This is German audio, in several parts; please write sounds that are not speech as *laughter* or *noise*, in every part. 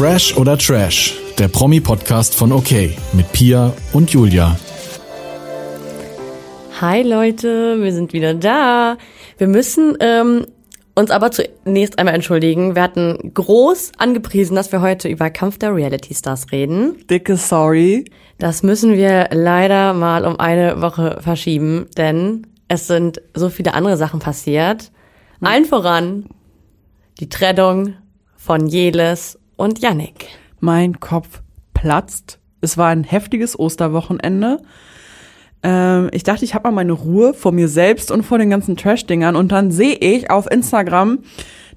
Fresh oder Trash, der Promi-Podcast von OK mit Pia und Julia. Hi Leute, wir sind wieder da. Wir müssen ähm, uns aber zunächst einmal entschuldigen. Wir hatten groß angepriesen, dass wir heute über Kampf der Reality Stars reden. Dicke Sorry. Das müssen wir leider mal um eine Woche verschieben, denn es sind so viele andere Sachen passiert. Allen voran die Trennung von Jeles und Yannick. Mein Kopf platzt. Es war ein heftiges Osterwochenende. Ähm, ich dachte, ich habe mal meine Ruhe vor mir selbst und vor den ganzen Trash-Dingern. Und dann sehe ich auf Instagram,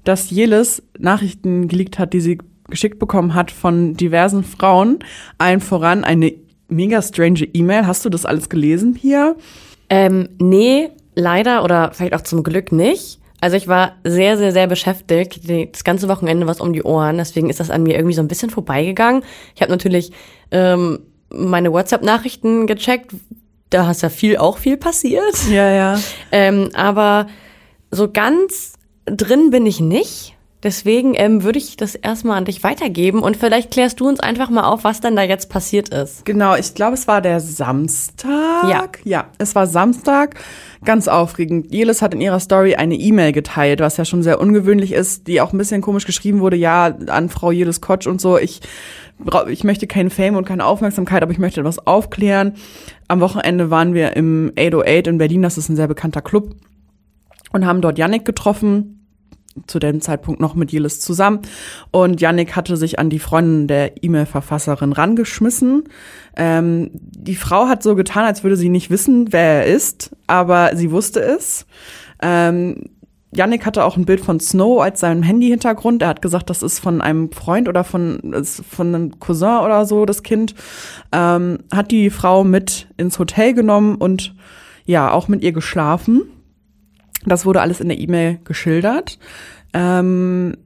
dass Jeles Nachrichten geleakt hat, die sie geschickt bekommen hat von diversen Frauen. Allen voran eine mega strange E-Mail. Hast du das alles gelesen, Pia? Ähm, nee, leider oder vielleicht auch zum Glück nicht. Also ich war sehr, sehr, sehr beschäftigt. Das ganze Wochenende war es um die Ohren. Deswegen ist das an mir irgendwie so ein bisschen vorbeigegangen. Ich habe natürlich ähm, meine WhatsApp-Nachrichten gecheckt. Da ist ja viel, auch viel passiert. Ja, ja. Ähm, aber so ganz drin bin ich nicht. Deswegen ähm, würde ich das erstmal an dich weitergeben und vielleicht klärst du uns einfach mal auf, was denn da jetzt passiert ist. Genau, ich glaube, es war der Samstag. Ja. Ja, es war Samstag. Ganz aufregend. Jelis hat in ihrer Story eine E-Mail geteilt, was ja schon sehr ungewöhnlich ist, die auch ein bisschen komisch geschrieben wurde. Ja, an Frau Jelis Kotsch und so. Ich, ich möchte keinen Fame und keine Aufmerksamkeit, aber ich möchte etwas aufklären. Am Wochenende waren wir im 808 in Berlin. Das ist ein sehr bekannter Club. Und haben dort Yannick getroffen zu dem Zeitpunkt noch mit Jelis zusammen. Und Yannick hatte sich an die Freundin der E-Mail-Verfasserin rangeschmissen. Ähm, die Frau hat so getan, als würde sie nicht wissen, wer er ist, aber sie wusste es. Ähm, Yannick hatte auch ein Bild von Snow als seinem Handy-Hintergrund. Er hat gesagt, das ist von einem Freund oder von, von einem Cousin oder so, das Kind. Ähm, hat die Frau mit ins Hotel genommen und ja, auch mit ihr geschlafen. Das wurde alles in der E-Mail geschildert. Ähm,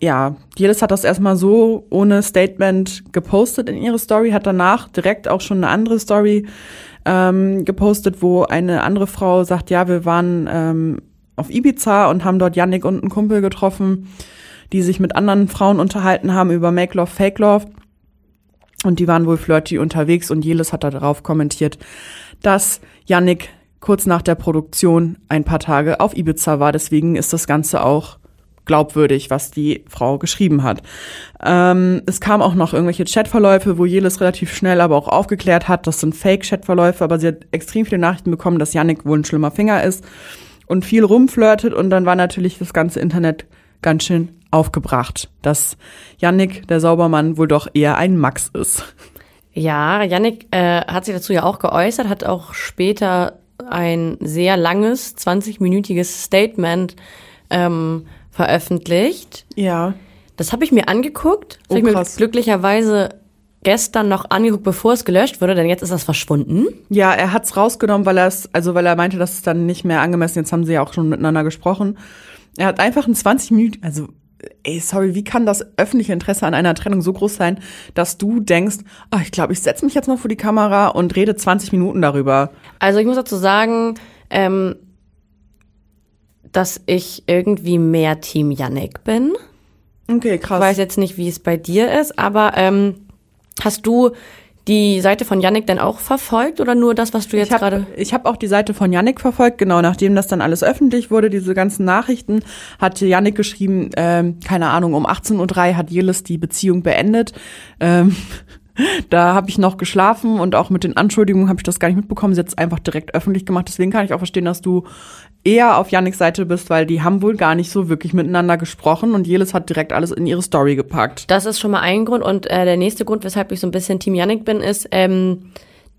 ja, jedes hat das erstmal so ohne Statement gepostet in ihre Story, hat danach direkt auch schon eine andere Story ähm, gepostet, wo eine andere Frau sagt, ja, wir waren ähm, auf Ibiza und haben dort Yannick und einen Kumpel getroffen, die sich mit anderen Frauen unterhalten haben über Make Love, Fake Love. Und die waren wohl flirty unterwegs und Jelis hat darauf kommentiert, dass Yannick kurz nach der Produktion ein paar Tage auf Ibiza war. Deswegen ist das Ganze auch glaubwürdig, was die Frau geschrieben hat. Ähm, es kam auch noch irgendwelche Chatverläufe, wo Jelis relativ schnell aber auch aufgeklärt hat, das sind Fake-Chatverläufe, aber sie hat extrem viele Nachrichten bekommen, dass Yannick wohl ein schlimmer Finger ist und viel rumflirtet und dann war natürlich das ganze Internet ganz schön aufgebracht, dass Yannick, der Saubermann, wohl doch eher ein Max ist. Ja, Yannick äh, hat sich dazu ja auch geäußert, hat auch später ein sehr langes, 20-minütiges Statement ähm, veröffentlicht. Ja. Das habe ich mir angeguckt. Das Oh, habe ich mir glücklicherweise gestern noch angeguckt, bevor es gelöscht wurde, denn jetzt ist das verschwunden. Ja, er hat's rausgenommen, weil er es, also weil er meinte, dass es dann nicht mehr angemessen. Jetzt haben sie ja auch schon miteinander gesprochen. Er hat einfach in 20 Minuten, also ey, sorry, wie kann das öffentliche Interesse an einer Trennung so groß sein, dass du denkst, ah, ich glaube, ich setze mich jetzt mal vor die Kamera und rede 20 Minuten darüber. Also ich muss dazu sagen, ähm, dass ich irgendwie mehr Team Yannick bin. Okay, Ich krass. weiß jetzt nicht, wie es bei dir ist, aber ähm, hast du die Seite von Yannick denn auch verfolgt oder nur das, was du jetzt ich habe gerade... ich hab auch die Seite von Yannick verfolgt, genau, nachdem das dann alles öffentlich wurde, diese ganzen Nachrichten, hatte Yannick geschrieben, ähm, keine Ahnung, um 18.03 Uhr hat Jelis die Beziehung beendet. Ähm, *laughs* da habe ich noch geschlafen und auch mit den Anschuldigungen habe ich das gar nicht mitbekommen. Sie hat es einfach direkt öffentlich gemacht. Deswegen kann ich auch verstehen, dass du eher auf Yannicks Seite bist, weil die haben wohl gar nicht so wirklich miteinander gesprochen und Jelis hat direkt alles in ihre Story gepackt. Das ist schon mal ein Grund und äh, der nächste Grund, weshalb ich so ein bisschen Team Yannick bin, ist, ähm,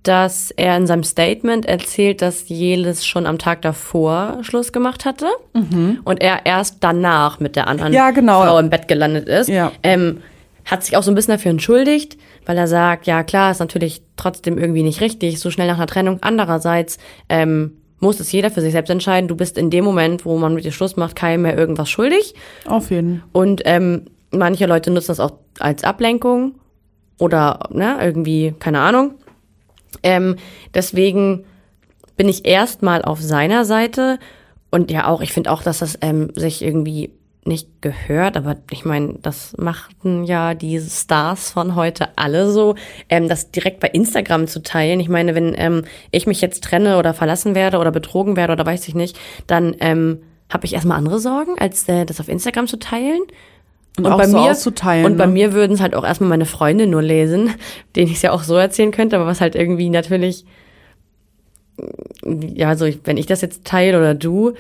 dass er in seinem Statement erzählt, dass Jelis schon am Tag davor Schluss gemacht hatte und er erst danach mit der anderen Mhm. Ja, genau. Frau im Bett gelandet ist. Ja. Ähm, hat sich auch so ein bisschen dafür entschuldigt, weil er sagt, ja klar, ist natürlich trotzdem irgendwie nicht richtig, so schnell nach einer Trennung. Andererseits ähm, muss es jeder für sich selbst entscheiden. Du bist in dem Moment, wo man mit dir Schluss macht, keinem mehr irgendwas schuldig. Auf jeden. Und ähm, manche Leute nutzen das auch als Ablenkung oder ne, irgendwie, keine Ahnung. Ähm, deswegen bin ich erstmal auf seiner Seite und ja auch, ich finde auch, dass das ähm, sich irgendwie nicht gehört, aber ich meine, das machten ja die Stars von heute alle so, ähm, das direkt bei Instagram zu teilen. Ich meine, wenn ähm, ich mich jetzt trenne oder verlassen werde oder betrogen werde oder weiß ich nicht, dann ähm, habe ich erstmal andere Sorgen, als äh, das auf Instagram zu teilen. Und, auch bei so mir auszuteilen. und bei ne? mir würden es halt auch erstmal meine Freunde nur lesen, *laughs* denen ich es ja auch so erzählen könnte, aber was halt irgendwie natürlich, ja, also ich, wenn ich das jetzt teile oder du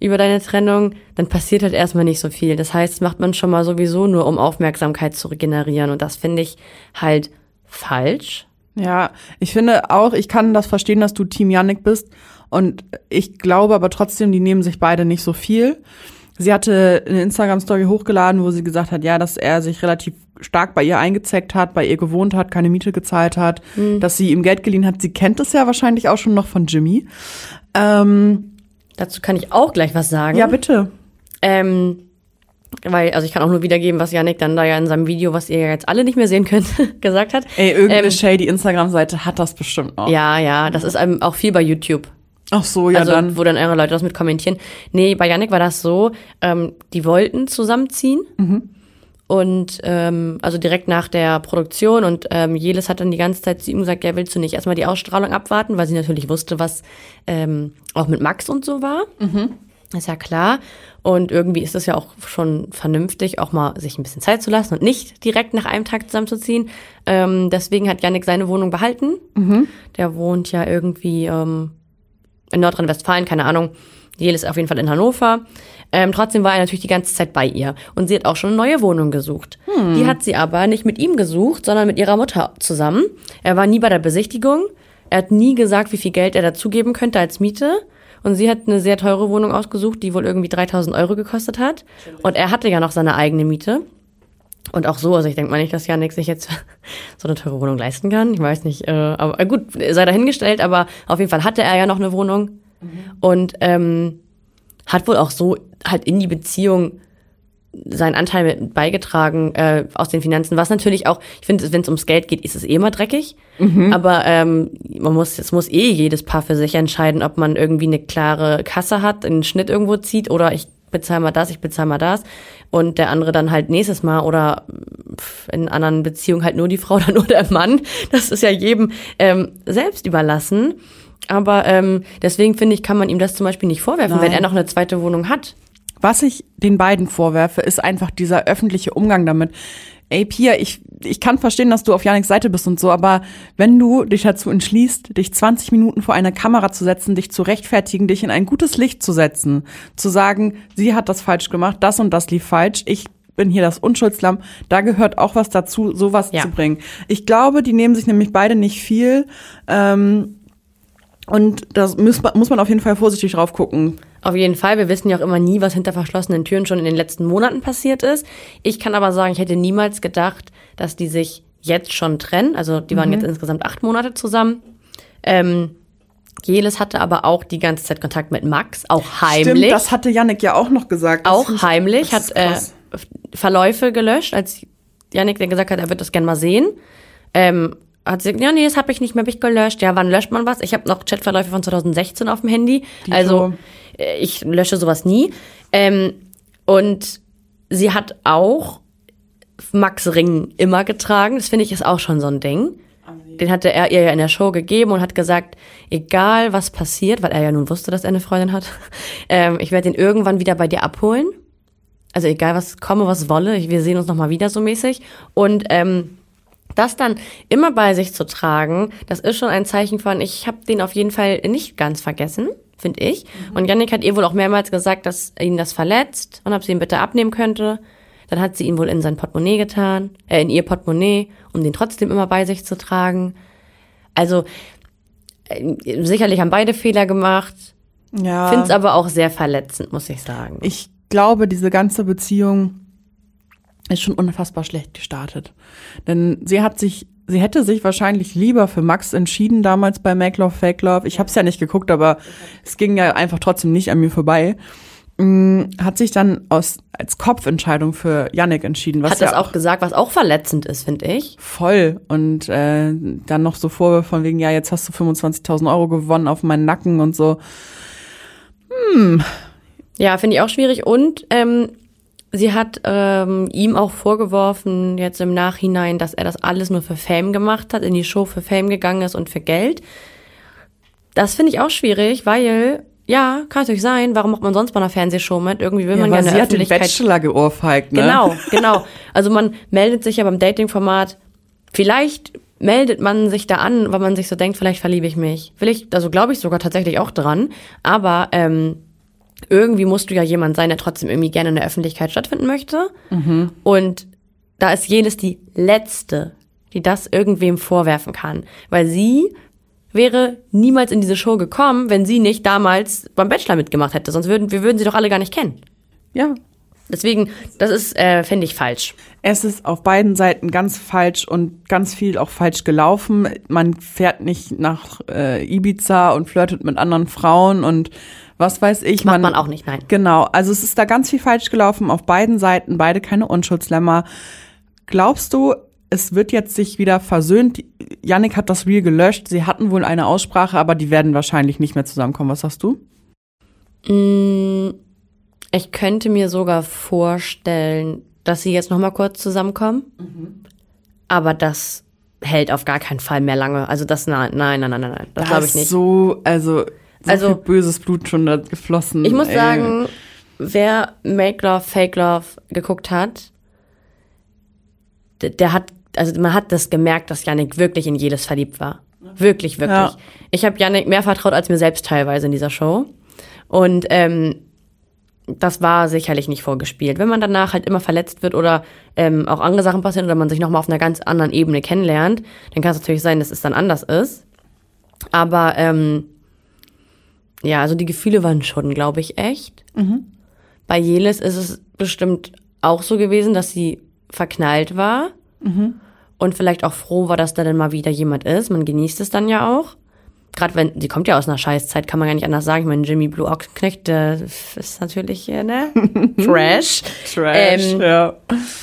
über deine Trennung, dann passiert halt erstmal nicht so viel. Das heißt, das macht man schon mal sowieso nur, um Aufmerksamkeit zu regenerieren. Und das finde ich halt falsch. Ja, ich finde auch, ich kann das verstehen, dass du Team Yannick bist. Und ich glaube aber trotzdem, die nehmen sich beide nicht so viel. Sie hatte eine Instagram-Story hochgeladen, wo sie gesagt hat, ja, dass er sich relativ stark bei ihr eingezeckt hat, bei ihr gewohnt hat, keine Miete gezahlt hat, dass sie ihm Geld geliehen hat. Sie kennt es ja wahrscheinlich auch schon noch von Jimmy. Ähm, Dazu kann ich auch gleich was sagen. ja, bitte. Ähm, weil, also ich kann auch nur wiedergeben, was Yannick dann da ja in seinem Video, was ihr ja jetzt alle nicht mehr sehen könnt, *laughs* gesagt hat. Ey, irgendeine Ähm, shady Instagram-Seite hat das bestimmt noch. Ja, ja, das ist ähm, auch viel bei YouTube. Ach so, ja also, dann. wo dann eure Leute das mit kommentieren. Nee, bei Yannick war das so, ähm, die wollten zusammenziehen. Mhm. Und ähm, also direkt nach der Produktion und ähm, Jelis hat dann die ganze Zeit zu ihm gesagt, ja, willst du nicht erstmal die Ausstrahlung abwarten, weil sie natürlich wusste, was ähm, auch mit Max und so war. Mhm. Ist ja klar. Und irgendwie ist es ja auch schon vernünftig, auch mal sich ein bisschen Zeit zu lassen und nicht direkt nach einem Tag zusammenzuziehen. Ähm, deswegen hat Yannick seine Wohnung behalten. Der wohnt ja irgendwie ähm, in Nordrhein-Westfalen, keine Ahnung. Jel ist auf jeden Fall in Hannover. Ähm, trotzdem war er natürlich die ganze Zeit bei ihr. Und sie hat auch schon eine neue Wohnung gesucht. Die hat sie aber nicht mit ihm gesucht, sondern mit ihrer Mutter zusammen. Er war nie bei der Besichtigung. Er hat nie gesagt, wie viel Geld er dazugeben könnte als Miete. Und sie hat eine sehr teure Wohnung ausgesucht, die wohl irgendwie 3000 Euro gekostet hat. Und er hatte ja noch seine eigene Miete. Und auch so, also ich denke mal nicht, dass Janik sich jetzt *laughs* so eine teure Wohnung leisten kann. Ich weiß nicht, äh, aber gut, sei dahingestellt, aber auf jeden Fall hatte er ja noch eine Wohnung und ähm, hat wohl auch so halt in die Beziehung seinen Anteil mit beigetragen äh, aus den Finanzen, was natürlich auch, ich finde, wenn es ums Geld geht, ist es eh immer dreckig. Aber ähm, man muss, es muss eh jedes Paar für sich entscheiden, ob man irgendwie eine klare Kasse hat, einen Schnitt irgendwo zieht oder ich bezahle mal das, ich bezahle mal das und der andere dann halt nächstes Mal oder in anderen Beziehungen halt nur die Frau *laughs* oder nur der Mann. Das ist ja jedem ähm, selbst überlassen. Aber ähm, deswegen finde ich, kann man ihm das zum Beispiel nicht vorwerfen, wenn Nein. er noch eine zweite Wohnung hat. Was ich den beiden vorwerfe, ist einfach dieser öffentliche Umgang damit. Ey, Pia, ich, ich kann verstehen, dass du auf Janiks Seite bist und so, aber wenn du dich dazu entschließt, dich 20 Minuten vor eine Kamera zu setzen, dich zu rechtfertigen, dich in ein gutes Licht zu setzen, zu sagen, sie hat das falsch gemacht, das und das lief falsch, ich bin hier das Unschuldslamm, da gehört auch was dazu, sowas Ja. zu bringen. Ich glaube, die nehmen sich nämlich beide nicht viel. Ähm, und da muss man, muss man auf jeden Fall vorsichtig drauf gucken. Auf jeden Fall. Wir wissen ja auch immer nie, was hinter verschlossenen Türen schon in den letzten Monaten passiert ist. Ich kann aber sagen, ich hätte niemals gedacht, dass die sich jetzt schon trennen. Also die waren jetzt insgesamt acht Monate zusammen. Ähm, Jelis hatte aber auch die ganze Zeit Kontakt mit Max, auch heimlich. Stimmt, das hatte Yannick ja auch noch gesagt. Das auch heimlich, hat äh. Verläufe gelöscht, als Yannick dann gesagt hat, er wird das gerne mal sehen. Ähm, hat sie gesagt, ja, nee, das habe ich nicht mehr, hab ich gelöscht. Ja, wann löscht man was? Ich habe noch Chatverläufe von 2016 auf dem Handy. Die also so- äh, ich lösche sowas nie. Ähm, und sie hat auch Max Ring immer getragen. Das finde ich ist auch schon so ein Ding. Den hatte er ihr ja in der Show gegeben und hat gesagt, egal was passiert, weil er ja nun wusste, dass er eine Freundin hat, *laughs* ähm, ich werde ihn irgendwann wieder bei dir abholen. Also egal was komme, was wolle, wir sehen uns nochmal wieder so mäßig. Und ähm, das dann immer bei sich zu tragen, das ist schon ein Zeichen von, ich habe den auf jeden Fall nicht ganz vergessen, finde ich. Und Yannick hat ihr wohl auch mehrmals gesagt, dass ihn das verletzt und ob sie ihn bitte abnehmen könnte. Dann hat sie ihn wohl in sein Portemonnaie getan, äh, in ihr Portemonnaie, um den trotzdem immer bei sich zu tragen. Also äh, sicherlich haben beide Fehler gemacht, Ja. finde es aber auch sehr verletzend, muss ich sagen. ich glaube, diese ganze Beziehung ist schon unfassbar schlecht gestartet. Denn sie hat sich, sie hätte sich wahrscheinlich lieber für Max entschieden damals bei Make Love, Fake Love. Ich habe es ja nicht geguckt, aber es ging ja einfach trotzdem nicht an mir vorbei. Mm, Hat sich dann aus, als Kopfentscheidung für Yannick entschieden. Was hat das ja auch gesagt, was auch verletzend ist, finde ich. voll. Und äh, dann noch so Vorwürfe von wegen, ja, jetzt hast du 25.000 Euro gewonnen auf meinen Nacken und so. Ja, finde ich auch schwierig. Und ähm, sie hat ähm, ihm auch vorgeworfen, jetzt im Nachhinein, dass er das alles nur für Fame gemacht hat, in die Show für Fame gegangen ist und für Geld. Das finde ich auch schwierig, weil, ja, kann natürlich sein, warum macht man sonst bei einer Fernsehshow mit? Irgendwie will Ja, man aber gerne sie hat den. Bachelor geohrfeigt, ne? Genau, *laughs* genau. Also man meldet sich ja beim Dating-Format, vielleicht meldet man sich da an, weil man sich so denkt, vielleicht verliebe ich mich. Will ich, also glaube ich sogar tatsächlich auch dran. Aber ähm, irgendwie musst du ja jemand sein, der trotzdem irgendwie gerne in der Öffentlichkeit stattfinden möchte. Und da ist jenes die letzte, die das irgendwem vorwerfen kann. Weil sie wäre niemals in diese Show gekommen, wenn sie nicht damals beim Bachelor mitgemacht hätte. Sonst würden wir würden sie doch alle gar nicht kennen. Ja. Deswegen, das ist, äh, finde ich, falsch. Es ist auf beiden Seiten ganz falsch und ganz viel auch falsch gelaufen. Man fährt nicht nach äh, Ibiza und flirtet mit anderen Frauen und was weiß ich. Macht man auch nicht, nein. Genau, also es ist da ganz viel falsch gelaufen auf beiden Seiten, beide keine Unschuldslämmer. Glaubst du, es wird jetzt sich wieder versöhnt? Yannick hat das Reel gelöscht, sie hatten wohl eine Aussprache, aber die werden wahrscheinlich nicht mehr zusammenkommen. Was sagst du? Ich könnte mir sogar vorstellen, dass sie jetzt noch mal kurz zusammenkommen. Aber das hält auf gar keinen Fall mehr lange. Also das, nein, nein, nein, nein, nein, das glaube ich nicht. So, also, so Also- böses Blut schon da geflossen. Ich muss ey. sagen, wer Make Love, Fake Love geguckt hat, der, der hat, also man hat das gemerkt, dass Yannick wirklich in jedes verliebt war. Wirklich, wirklich. Ja. Ich habe Yannick mehr vertraut als mir selbst teilweise in dieser Show. Und ähm, das war sicherlich nicht vorgespielt. Wenn man danach halt immer verletzt wird oder ähm, auch andere Sachen passieren oder man sich nochmal auf einer ganz anderen Ebene kennenlernt, dann kann es natürlich sein, dass es dann anders ist. Aber ähm, ja, also die Gefühle waren schon, glaube ich, echt. Bei Jelis ist es bestimmt auch so gewesen, dass sie verknallt war und vielleicht auch froh war, dass da dann mal wieder jemand ist. Man genießt es dann ja auch. Gerade wenn, sie kommt ja aus einer Scheißzeit, kann man ja nicht anders sagen. Ich meine, Jimmy Blue Ochsenknecht, der ist natürlich, äh, ne? *laughs* Trash. Trash, Ähm, ja.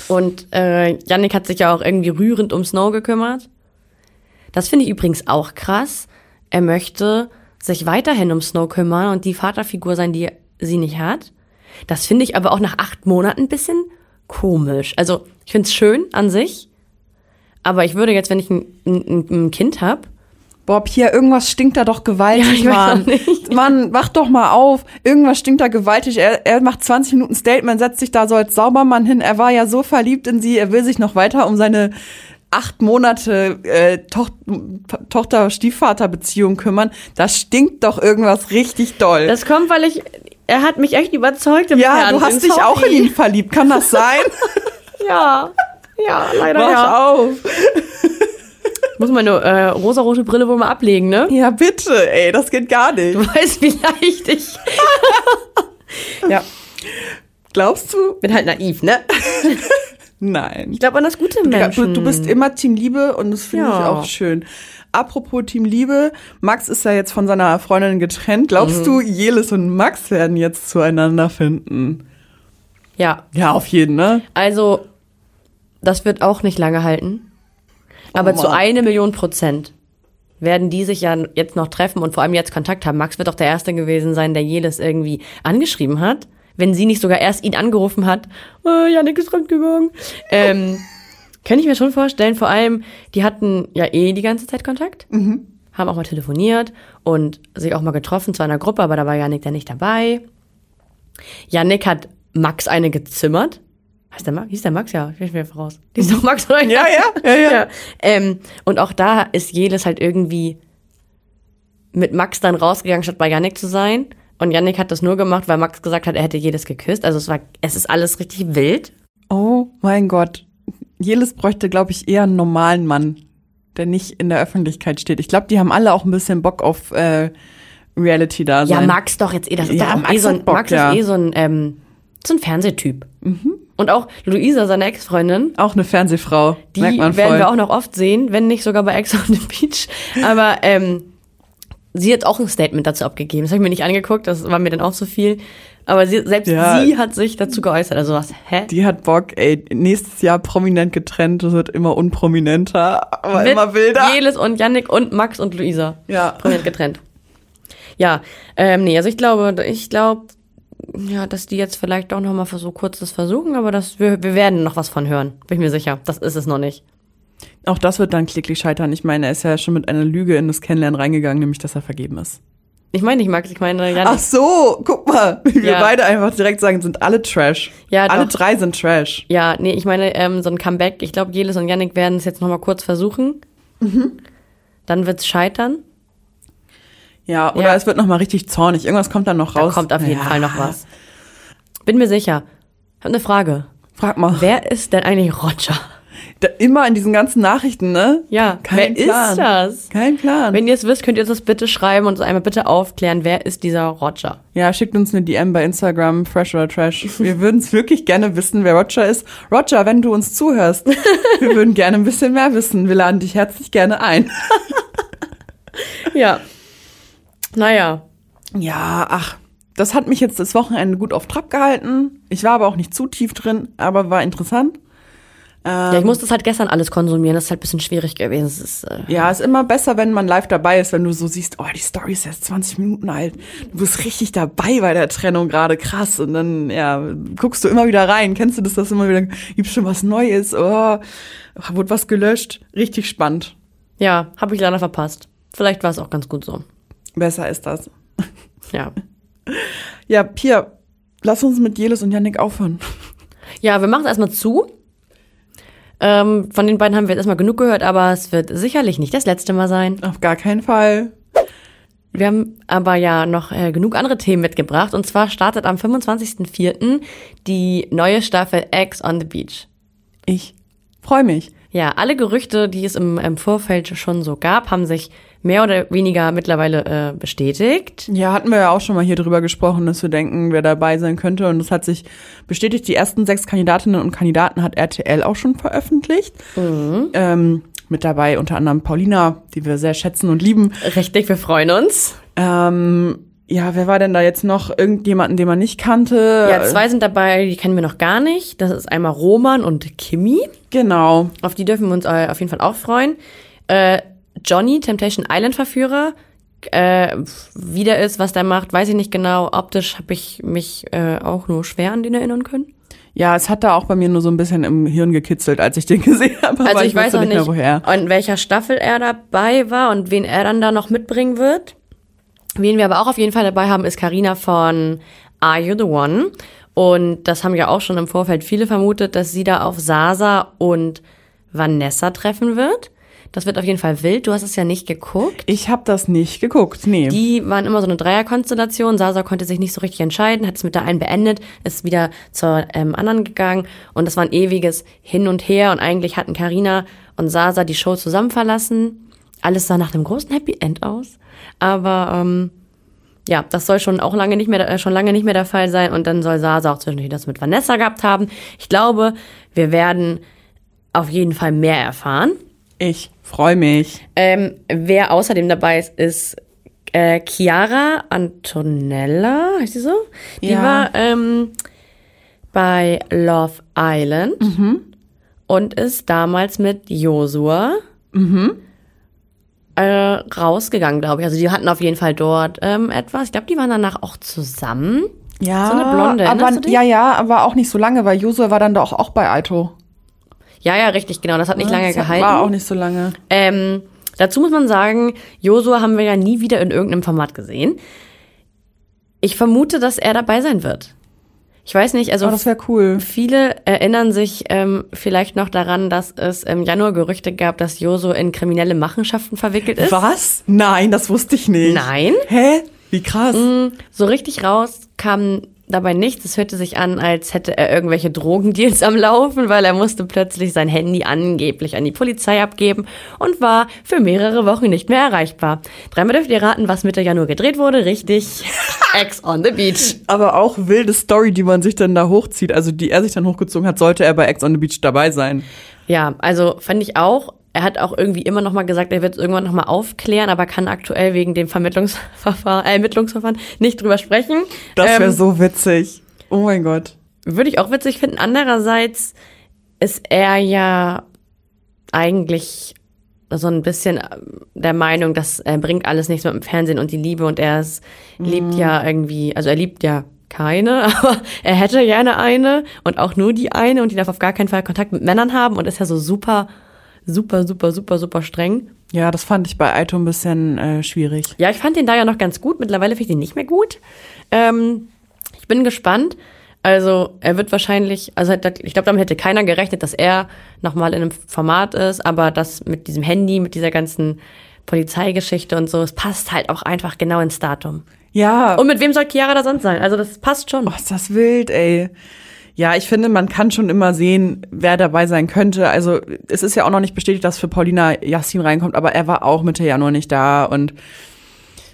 Und äh, Yannick hat sich ja auch irgendwie rührend um Snow gekümmert. Das finde ich übrigens auch krass. Er möchte sich weiterhin um Snow kümmern und die Vaterfigur sein, die sie nicht hat. Das finde ich aber auch nach acht Monaten ein bisschen komisch. Also ich finde es schön an sich, aber ich würde jetzt, wenn ich ein, ein, ein Kind habe, Boah, Pia, irgendwas stinkt da doch gewaltig, Ja, Mann. Mann, wach doch mal auf. Irgendwas stinkt da gewaltig. Er, er macht 20 Minuten Statement, setzt sich da so als Saubermann hin. Er war ja so verliebt in sie, er will sich noch weiter um seine acht Monate äh, Toch Tochter-Stiefvater-Beziehung kümmern. Da stinkt doch irgendwas richtig doll. das kommt, weil ich, er hat mich echt überzeugt im ja, du Fernsehen. hast dich auch in Sorry. ihn verliebt. Kann das sein? *laughs* Ja, ja, leider Wach ja. auf. Muss meine äh, rosarote Brille wohl mal ablegen, ne? Ja, bitte, ey, das geht gar nicht. Du weißt, wie leicht ich *laughs* Ja. Glaubst du? bin halt naiv, ne? *laughs* Nein. Ich glaube an das gute Menschen. Du bist immer Team Liebe und das finde ich Ja. auch schön. Apropos Team Liebe, Max ist ja jetzt von seiner Freundin getrennt. Glaubst Mhm. du, Jelis und Max werden jetzt zueinander finden? Ja, Ja, auf jeden, ne? also das wird auch nicht lange halten. Aber Oh zu eine Million Prozent werden die sich ja jetzt noch treffen und vor allem jetzt Kontakt haben. Max wird doch der Erste gewesen sein, der Jelis irgendwie angeschrieben hat. Wenn sie nicht sogar erst ihn angerufen hat, oh, Janik ist fremdgegangen. Ähm, kann ich mir schon vorstellen. Vor allem, die hatten ja eh die ganze Zeit Kontakt. Haben auch mal telefoniert und sich auch mal getroffen zu einer Gruppe, aber da war Janik dann nicht dabei. Janik hat Max eine gezimmert. Heißt der Max? Hieß der Max? Ja, ich bin voraus. Die ist doch Max, oder? Ja, ja, ja, ja. Ähm, und auch da ist Jelis halt irgendwie mit Max dann rausgegangen, statt bei Yannick zu sein. Und Yannick hat das nur gemacht, weil Max gesagt hat, er hätte jedes geküsst. Also es war, es ist alles richtig wild. Oh mein Gott. Jelis bräuchte, glaube ich, eher einen normalen Mann, der nicht in der Öffentlichkeit steht. Ich glaube, die haben alle auch ein bisschen Bock auf äh, Reality da Ja, sein. Max doch jetzt eh, das ist Ja, doch auch Max eh so ein, Bock, Max ja. ist eh so ein, ähm, so ein Fernsehtyp. Mhm. Und auch Luisa, seine Ex-Freundin, Auch eine Fernsehfrau. die merkt man werden voll. wir auch noch oft sehen, wenn nicht sogar bei Ex on the Beach. Aber ähm, sie hat auch ein Statement dazu abgegeben. Das habe ich mir nicht angeguckt, das war mir dann auch zu viel. Aber sie, selbst Ja. sie hat sich dazu geäußert. Also was, hä? Die hat Bock, ey, nächstes Jahr prominent getrennt, das wird immer unprominenter, aber Mit immer wilder. Jelis und Yannick und Max und Luisa. Ja. Prominent getrennt. Ja, ähm, nee, also ich glaube, ich glaube, ja, dass die jetzt vielleicht doch noch mal so kurz das versuchen, aber das, wir, wir werden noch was von hören. Bin ich mir sicher. Das ist es noch nicht. Auch das wird dann klicklich scheitern. Ich meine, er ist ja schon mit einer Lüge in das Kennenlernen reingegangen, nämlich, dass er vergeben ist. Ich meine nicht Max, ich meine ja Ach so, guck mal. *laughs* wie Wir Ja. beide einfach direkt sagen, sind alle Trash. Ja, alle doch. drei sind Trash. Ja, nee, ich meine, ähm, so ein Comeback, ich glaube, Jelis und Yannick werden es jetzt noch mal kurz versuchen. Dann wird's scheitern. Ja, oder Ja. es wird noch mal richtig zornig. Irgendwas kommt dann noch Da raus. kommt auf jeden Ja. Fall noch was. Bin mir sicher. Hab eine Frage. Frag mal. Wer ist denn eigentlich Roger? Da, immer in diesen ganzen Nachrichten, ne? Ja, Kein wer Plan. ist das? Kein Plan. Wenn ihr es wisst, könnt ihr uns das bitte schreiben und uns einmal bitte aufklären, wer ist dieser Roger? ja, schickt uns eine DM bei Instagram, Fresh oder Trash. Wir *laughs* würden es wirklich gerne wissen, wer Roger ist. Roger, wenn du uns zuhörst, *laughs* wir würden gerne ein bisschen mehr wissen. Wir laden dich herzlich gerne ein. *laughs* Ja. Naja. Ja, ach, das hat mich jetzt das Wochenende gut auf Trab gehalten. Ich war aber auch nicht zu tief drin, aber war interessant. Ja, ich musste das halt gestern alles konsumieren. Das ist halt ein bisschen schwierig gewesen. Es ist, äh, Ja, ist immer besser, wenn man live dabei ist, wenn du so siehst, oh, die Story ist jetzt 20 Minuten alt. Du bist richtig dabei bei der Trennung gerade, krass. Und dann, ja, guckst du immer wieder rein. Kennst du das, dass immer wieder, gibt's schon was Neues? Oh, wurde was gelöscht? Richtig spannend. ja, habe ich leider verpasst. Vielleicht war es auch ganz gut so. Besser ist das. Ja. Ja, Pia, lass uns mit Jelis und Yannick aufhören. Ja, wir machen es erstmal zu. Ähm, von den beiden haben wir jetzt erstmal genug gehört, aber es wird sicherlich nicht das letzte Mal sein. Auf gar keinen Fall. Wir haben aber ja noch äh, genug andere Themen mitgebracht. Und zwar startet am 25.04. die neue Staffel Eggs on the Beach. Ich freue mich. Ja, alle Gerüchte, die es im, im Vorfeld schon so gab, haben sich mehr oder weniger mittlerweile äh, bestätigt. Ja, hatten wir ja auch schon mal hier drüber gesprochen, dass wir denken, wer dabei sein könnte. Und das hat sich bestätigt. Die ersten sechs Kandidatinnen und Kandidaten hat RTL auch schon veröffentlicht. Ähm, mit dabei unter anderem Paulina, die wir sehr schätzen und lieben. Richtig, wir freuen uns. Ähm, ja, wer war denn da jetzt noch? Irgendjemanden, den man nicht kannte? Ja, zwei sind dabei, die kennen wir noch gar nicht. Das ist einmal Roman und Kimi. Genau. Auf die dürfen wir uns äh, auf jeden Fall auch freuen. Äh, Johnny, Temptation Island Verführer. Äh, wie der ist, was der macht, weiß ich nicht genau. Optisch habe ich mich äh, auch nur schwer an den erinnern können. Ja, es hat da auch bei mir nur so ein bisschen im Hirn gekitzelt, als ich den *laughs* gesehen habe. Also ich, weiß wusste auch nicht, mehr, woher. in welcher Staffel er dabei war und wen er dann da noch mitbringen wird. Wen wir aber auch auf jeden Fall dabei haben, ist Karina von Are You the One? Und das haben ja auch schon im Vorfeld viele vermutet, dass sie da auf Sasa und Vanessa treffen wird. Das wird auf jeden Fall wild. Du hast es ja nicht geguckt. Ich habe das nicht geguckt, nee. Die waren immer so eine Dreierkonstellation. Sasa konnte sich nicht so richtig entscheiden, hat es mit der einen beendet, ist wieder zur ähm, anderen gegangen und das war ein ewiges Hin und Her und eigentlich hatten Karina und Sasa die Show zusammen verlassen. Alles sah nach einem großen Happy End aus, aber ähm, ja, das soll schon auch lange nicht mehr, äh, schon lange nicht mehr der Fall sein und dann soll Sasa auch zwischendurch das mit Vanessa gehabt haben. Ich glaube, wir werden auf jeden Fall mehr erfahren. Ich freue mich. Ähm, wer außerdem dabei ist, ist äh, Chiara Antonella, heißt sie so? Die Ja. war ähm, bei Love Island und ist damals mit Josua äh, rausgegangen, glaube ich. Also die hatten auf jeden Fall dort ähm, etwas. Ich glaube, die waren danach auch zusammen. Ja, So eine Blonde, aber, ja, ja, aber auch nicht so lange, weil Josua war dann doch auch bei Aito. Ja, ja, richtig, genau. Das hat nicht lange Das gehalten. War auch nicht so lange. Ähm, dazu muss man sagen, Josua haben wir ja nie wieder in irgendeinem Format gesehen. Ich vermute, dass er dabei sein wird. Ich weiß nicht, also Oh, das wäre cool. viele erinnern sich ähm, vielleicht noch daran, dass es im Januar Gerüchte gab, dass Joso in kriminelle Machenschaften verwickelt ist. Was? Nein, das wusste ich nicht. Nein. Hä? Wie krass. So richtig raus kam dabei nichts. Es hörte sich an, als hätte er irgendwelche Drogendeals am Laufen, weil er musste plötzlich sein Handy angeblich an die Polizei abgeben und war für mehrere Wochen nicht mehr erreichbar. Dreimal dürft ihr raten, was Mitte Januar gedreht wurde. Richtig. *laughs* Ex on the Beach. Aber auch wilde Story, die man sich dann da hochzieht, also die er sich dann hochgezogen hat, sollte er bei Ex on the Beach dabei sein. Ja, also fand ich auch. Er hat auch irgendwie immer noch mal gesagt, er wird es irgendwann noch mal aufklären, aber kann aktuell wegen dem Vermittlungsverfahren, äh, Ermittlungsverfahren nicht drüber sprechen. Das wäre Ähm, so witzig. Oh mein Gott. Würde ich auch witzig finden. Andererseits ist er ja eigentlich so ein bisschen äh, der Meinung, dass er bringt alles nichts mit dem Fernsehen und die Liebe und er ist, liebt ja irgendwie, also er liebt ja keine, *laughs* aber er hätte gerne eine und auch nur die eine und die darf auf gar keinen Fall Kontakt mit Männern haben und ist ja so super, super, super, super, super streng. Ja, das fand ich bei Aito ein bisschen äh, schwierig. Ja, ich fand den da ja noch ganz gut. Mittlerweile finde ich den nicht mehr gut. Ähm, ich bin gespannt. Also er wird wahrscheinlich, also ich glaube, damit hätte keiner gerechnet, dass er nochmal in einem Format ist, aber das mit diesem Handy, mit dieser ganzen Polizeigeschichte und so, es passt halt auch einfach genau ins Datum. Ja. Und mit wem soll Chiara da sonst sein? Also das passt schon. Oh, ist das wild, ey. Ja, ich finde, man kann schon immer sehen, wer dabei sein könnte. Also es ist ja auch noch nicht bestätigt, dass für Paulina Yassin reinkommt, aber er war auch Mitte Januar nicht da und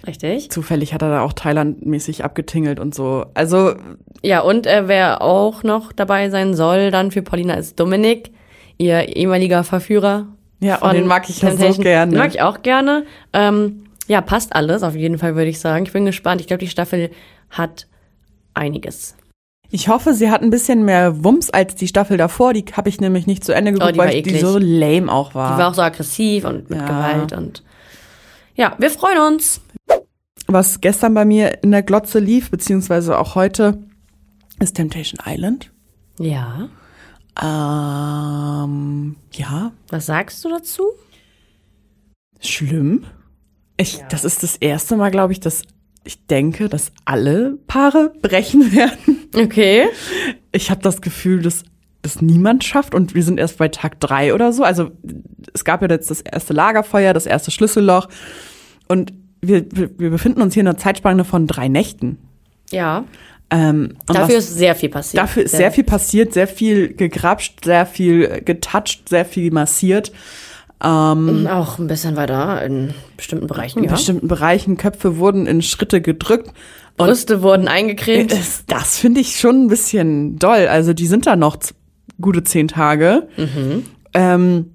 Richtig. zufällig hat er da auch Thailand-mäßig abgetingelt und so. Also Ja, und äh, wer auch noch dabei sein soll, dann für Paulina ist Dominik, ihr ehemaliger Verführer. Ja, und den mag ich ja so Temptation. gerne. Den mag ich auch gerne. Ähm, ja, passt alles, auf jeden Fall, würde ich sagen. Ich bin gespannt. Ich glaube, die Staffel hat einiges. Ich hoffe, sie hat ein bisschen mehr Wumms als die Staffel davor. Die habe ich nämlich nicht zu Ende geguckt, Oh, die war weil die so lame auch war. Die war auch so aggressiv und mit Ja. Gewalt und ja, wir freuen uns. Was gestern bei mir in der Glotze lief, beziehungsweise auch heute, ist Temptation Island. Ja. Ähm, ja, Was sagst du dazu? schlimm. Ich, Das ist das erste Mal, glaube ich, dass ich denke, dass alle Paare brechen werden. Okay. Ich habe das Gefühl, dass das niemand schafft und wir sind erst bei Tag drei oder so. Also es gab ja jetzt das erste Lagerfeuer, das erste Schlüsselloch und wir, wir, befinden uns hier in einer Zeitspanne von drei Nächten. Ja. Ähm, Dafür was- ist sehr viel passiert. Dafür ist sehr viel passiert, sehr viel gegrapscht, sehr viel getoucht, sehr viel massiert. Auch ein bisschen weiter in bestimmten Bereichen, In ja. bestimmten Bereichen Köpfe wurden in Schritte gedrückt. Brüste wurden eingecremt. das, das finde ich schon ein bisschen doll. Also die sind da noch gute zehn Tage. Ähm,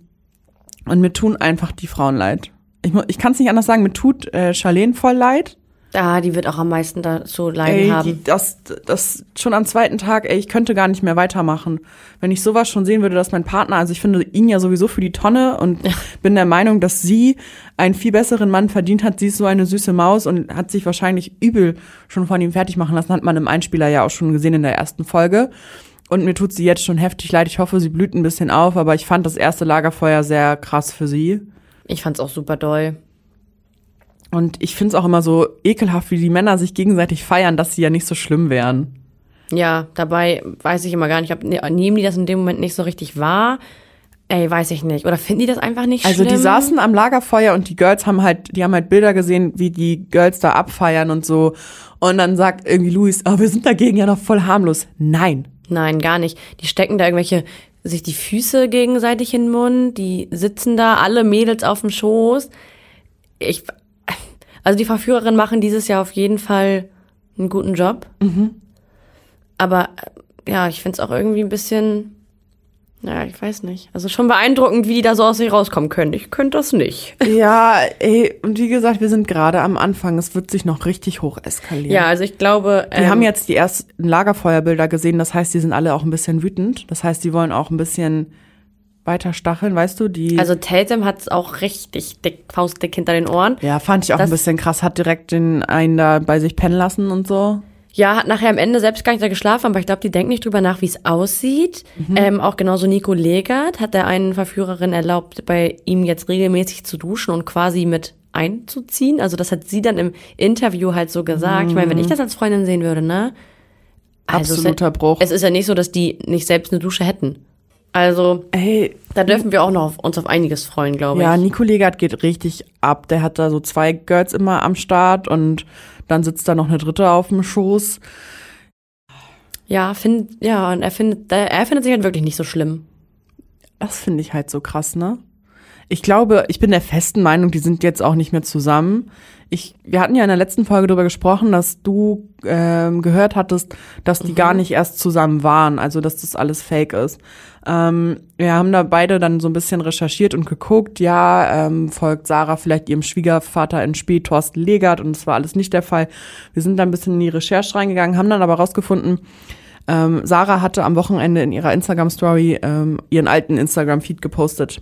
und mir tun einfach die Frauen leid. Ich, ich kann es nicht anders sagen, mir tut äh, Charlene voll leid. Ah, die wird auch am meisten dazu leiden Ey, haben. die, das, das schon am zweiten Tag, ey, ich könnte gar nicht mehr weitermachen. Wenn ich sowas schon sehen würde, dass mein Partner, also ich finde ihn ja sowieso für die Tonne und *laughs* bin der Meinung, dass sie einen viel besseren Mann verdient hat. Sie ist so eine süße Maus und hat sich wahrscheinlich übel schon von ihm fertig machen lassen, hat man im Einspieler ja auch schon gesehen in der ersten Folge. Und mir tut sie jetzt schon heftig leid. Ich hoffe, sie blüht ein bisschen auf, aber ich fand das erste Lagerfeuer sehr krass für sie. Ich fand's auch super doll. Und ich finde es auch immer so ekelhaft, wie die Männer sich gegenseitig feiern, dass sie ja nicht so schlimm wären. Ja, dabei weiß ich immer gar nicht, ob ne- nehmen die das in dem Moment nicht so richtig wahr. Ey, weiß ich nicht. Oder finden die das einfach nicht Also schlimm? die saßen am Lagerfeuer und die Girls haben halt, die haben halt Bilder gesehen, wie die Girls da abfeiern und so. Und dann sagt irgendwie Luis, oh, wir sind dagegen ja noch voll harmlos. Nein. Nein, gar nicht. Die stecken da irgendwelche, sich die Füße gegenseitig in den Mund, die sitzen da, alle Mädels auf dem Schoß. Ich, also die Verführerinnen machen dieses Jahr auf jeden Fall einen guten Job. Aber äh, ja, ich find's auch irgendwie ein bisschen, ja, ich weiß nicht. Also schon beeindruckend, wie die da so aus sich rauskommen können. Ich könnte das nicht. *laughs* Ja, ey, und wie gesagt, wir sind gerade am Anfang. Es wird sich noch richtig hoch eskalieren. Ja, also ich glaube. Wir haben jetzt die ersten Lagerfeuerbilder gesehen, das heißt, die sind alle auch ein bisschen wütend. Das heißt, die wollen auch ein bisschen weiter stacheln, weißt du? Die Also Tatum hat's auch richtig dick, faustdick hinter den Ohren. ja, fand ich auch das- ein bisschen krass, hat direkt den einen da bei sich pennen lassen und so. Ja, hat nachher am Ende selbst gar nicht da geschlafen, aber ich glaube, die denken nicht drüber nach, wie es aussieht. Ähm, auch genauso Nico Legert hat der einen Verführerin erlaubt, bei ihm jetzt regelmäßig zu duschen und quasi mit einzuziehen. Also das hat sie dann im Interview halt so gesagt. Ich meine, wenn ich das als Freundin sehen würde, ne? Also es Absoluter ja, Bruch. Es ist ja nicht so, dass die nicht selbst eine Dusche hätten. Also Ey, da dürfen wir auch noch auf, uns auf einiges freuen, glaube Ja, ich. Nico Legert geht richtig ab. Der hat da so zwei Girls immer am Start und dann sitzt da noch eine dritte auf dem Schoß. Ja, find, ja, und er findet, er findet sich halt wirklich nicht so schlimm. Das finde ich halt so krass, ne? Ich glaube, ich bin der festen Meinung, die sind jetzt auch nicht mehr zusammen. Ich, wir hatten ja in der letzten Folge darüber gesprochen, dass du ähm, gehört hattest, dass die gar nicht erst zusammen waren, also dass das alles fake ist. Ähm, wir haben da beide dann so ein bisschen recherchiert und geguckt, ja, ähm, folgt Sarah vielleicht ihrem Schwiegervater in Spee, Thorsten Legert, und das war alles nicht der Fall. Wir sind da ein bisschen in die Recherche reingegangen, haben dann aber rausgefunden, ähm, Sarah hatte am Wochenende in ihrer Instagram-Story ähm, ihren alten Instagram-Feed gepostet.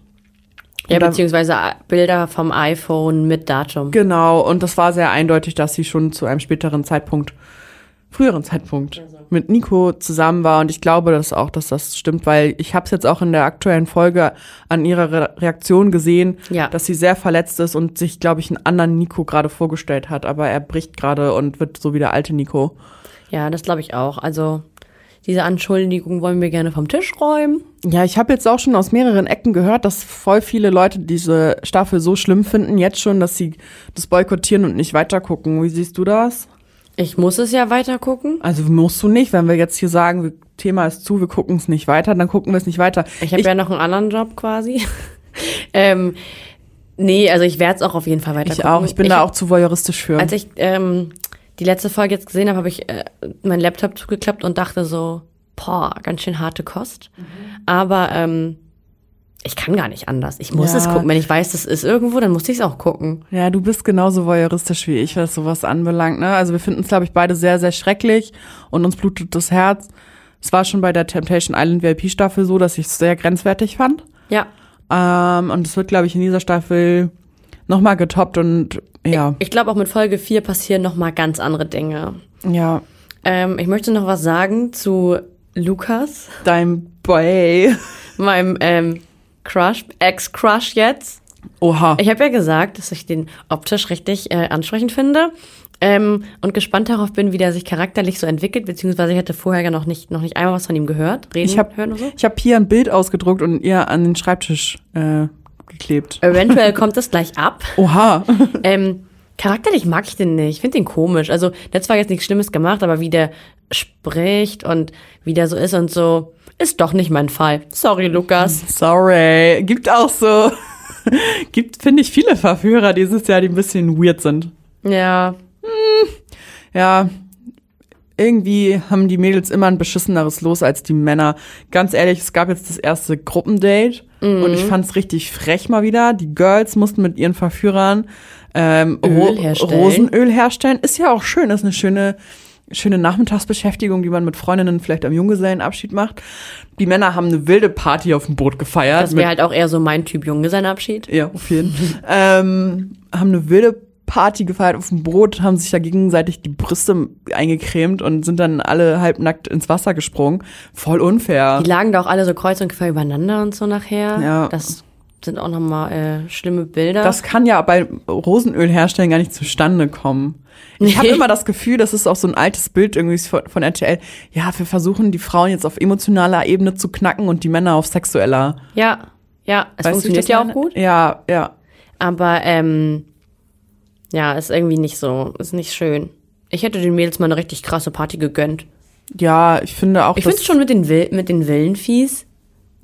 Ja, beziehungsweise äh, Bilder vom iPhone mit Datum. Genau, und das war sehr eindeutig, dass sie schon zu einem späteren Zeitpunkt früheren Zeitpunkt mit Nico zusammen war und ich glaube das auch, dass das stimmt, weil ich habe es jetzt auch in der aktuellen Folge an ihrer Re Reaktion gesehen, Ja. dass sie sehr verletzt ist und sich, glaube ich, einen anderen Nico gerade vorgestellt hat, aber er bricht gerade und wird so wie der alte Nico. Ja, das glaube ich auch. Also diese Anschuldigung wollen wir gerne vom Tisch räumen. Ja, ich habe jetzt auch schon aus mehreren Ecken gehört, dass voll viele Leute diese Staffel so schlimm finden, jetzt schon, dass sie das boykottieren und nicht weitergucken. Wie siehst du das? Ich muss es ja weiter gucken. Also musst du nicht, wenn wir jetzt hier sagen, Thema ist zu, wir gucken es nicht weiter, dann gucken wir es nicht weiter. Ich habe ja noch einen anderen Job quasi. *laughs* ähm, nee, also ich werde es auch auf jeden Fall weiter ich gucken. auch, ich bin da auch zu voyeuristisch für. Als ich ähm, die letzte Folge jetzt gesehen habe, habe ich äh, meinen Laptop zugeklappt und dachte so, boah, ganz schön harte Kost. Mhm. Aber ähm, ich kann gar nicht anders. Ich muss Ja. es gucken. Wenn ich weiß, das ist irgendwo, dann muss ich es auch gucken. Ja, du bist genauso voyeuristisch wie ich, was sowas anbelangt. Ne? Also wir finden es, glaube ich, beide sehr, sehr schrecklich und uns blutet das Herz. Es war schon bei der Temptation Island VIP-Staffel so, dass ich es sehr grenzwertig fand. Ja. Ähm, und es wird, glaube ich, in dieser Staffel nochmal getoppt und ja, Ich glaube, auch mit Folge 4 passieren noch mal ganz andere Dinge. ja, Ähm, ich möchte noch was sagen zu Lukas, dein Boy. meinem ähm, Crush, Ex-Crush jetzt. Oha. Ich habe ja gesagt, dass ich den optisch richtig äh, ansprechend finde ähm, und gespannt darauf bin, wie der sich charakterlich so entwickelt, beziehungsweise ich hatte vorher ja noch nicht, noch nicht einmal was von ihm gehört. Reden, Ich habe hören oder so. ich hab hier ein Bild ausgedruckt und ihr an den Schreibtisch äh, geklebt. Eventuell *laughs* kommt das gleich ab. Oha. *laughs* Ähm, charakterlich mag ich den nicht. Ich finde den komisch. Also, der hat zwar jetzt nichts Schlimmes gemacht, aber wie der spricht und wie der so ist und so, ist doch nicht mein Fall. Sorry, Lukas. *laughs* Sorry. Gibt auch so, *laughs* gibt, finde ich, viele Verführer dieses Jahr, die ein bisschen weird sind. Ja. Ja, irgendwie haben die Mädels immer ein beschisseneres Los als die Männer. Ganz ehrlich, es gab jetzt das erste Gruppendate und ich fand's richtig frech mal wieder. Die Girls mussten mit ihren Verführern ähm, Öl herstellen. Rosenöl herstellen. Ist ja auch schön, ist eine schöne schöne Nachmittagsbeschäftigung, die man mit Freundinnen vielleicht am Junggesellenabschied macht. Die Männer haben eine wilde Party auf dem Boot gefeiert. Das wäre halt auch eher so mein Typ Junge, sein Abschied. ja, auf jeden Fall. *laughs* ähm, haben eine wilde Party gefeiert auf dem Boot, haben sich da gegenseitig die Brüste eingecremt und sind dann alle halbnackt ins Wasser gesprungen. Voll unfair. Die lagen da auch alle so kreuz und quer übereinander und so nachher. Ja. Das sind auch nochmal äh, schlimme Bilder. Das kann ja bei Rosenöl herstellen gar nicht zustande kommen. Ich habe immer das Gefühl, das ist auch so ein altes Bild irgendwie von, von RTL. Ja, wir versuchen die Frauen jetzt auf emotionaler Ebene zu knacken und die Männer auf sexueller. ja, ja, es Weißt funktioniert das ja auch gut. Ja, ja. Aber ähm, ja, ist irgendwie nicht so, ist nicht schön. Ich hätte den Mädels mal eine richtig krasse Party gegönnt. Ja, ich finde auch. Ich finde es schon mit den, Will mit den Villen fies.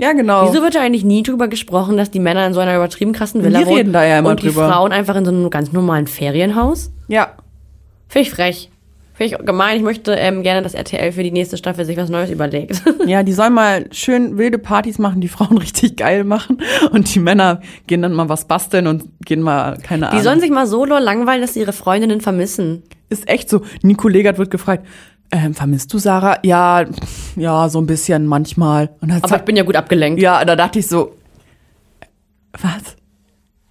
Ja, genau. Wieso wird da eigentlich nie drüber gesprochen, dass die Männer in so einer übertrieben krassen Villa wohnen reden da ja immer und drüber. die Frauen einfach in so einem ganz normalen Ferienhaus? Ja. Finde ich frech. Finde ich gemein. Ich möchte ähm, gerne, dass RTL für die nächste Staffel sich was Neues überlegt. *laughs* Ja, die sollen mal schön wilde Partys machen, die Frauen *laughs* richtig geil machen und die Männer gehen dann mal was basteln und gehen mal keine Ahnung. Die sollen sich mal solo langweilen, dass sie ihre Freundinnen vermissen. ist echt so. Nico Legert wird gefragt, ähm, vermisst du Sarah? Ja, ja, so ein bisschen manchmal. Aber ich bin ja gut abgelenkt. ja, da dachte ich so, was?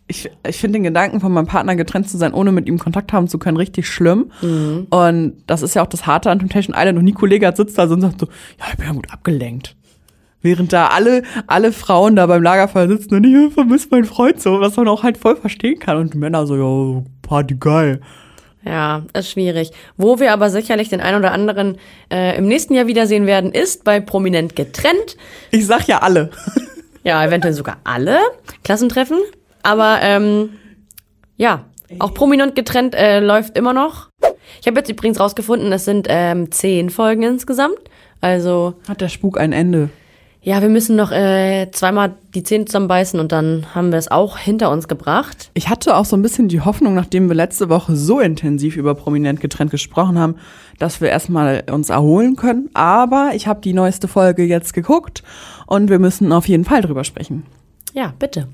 Ich, ich finde den Gedanken, von meinem Partner getrennt zu sein, ohne mit ihm Kontakt haben zu können, richtig schlimm. Mhm. Und das ist ja auch das Harte an Temptation Island. Und Nico Legert sitzt da so und sagt so, ja, ich bin ja gut abgelenkt. Während da alle, alle Frauen da beim Lagerfeuer sitzen und ich vermisse meinen Freund so, was man auch halt voll verstehen kann. Und die Männer so, ja, Party geil. Ja, ist schwierig. Wo wir aber sicherlich den einen oder anderen äh, im nächsten Jahr wiedersehen werden, ist bei Prominent getrennt. Ich sag ja alle. *laughs* Ja, eventuell sogar alle Klassentreffen. Aber ähm, ja, auch Prominent getrennt äh, läuft immer noch. Ich habe jetzt übrigens rausgefunden, es sind ähm, zehn Folgen insgesamt. Also Hat der Spuk ein Ende? Ja, wir müssen noch äh, zweimal die Zähne zusammenbeißen und dann haben wir es auch hinter uns gebracht. Ich hatte auch so ein bisschen die Hoffnung, nachdem wir letzte Woche so intensiv über Prominent getrennt gesprochen haben, dass wir erstmal uns erholen können. Aber ich habe die neueste Folge jetzt geguckt und wir müssen auf jeden Fall drüber sprechen. Ja, bitte.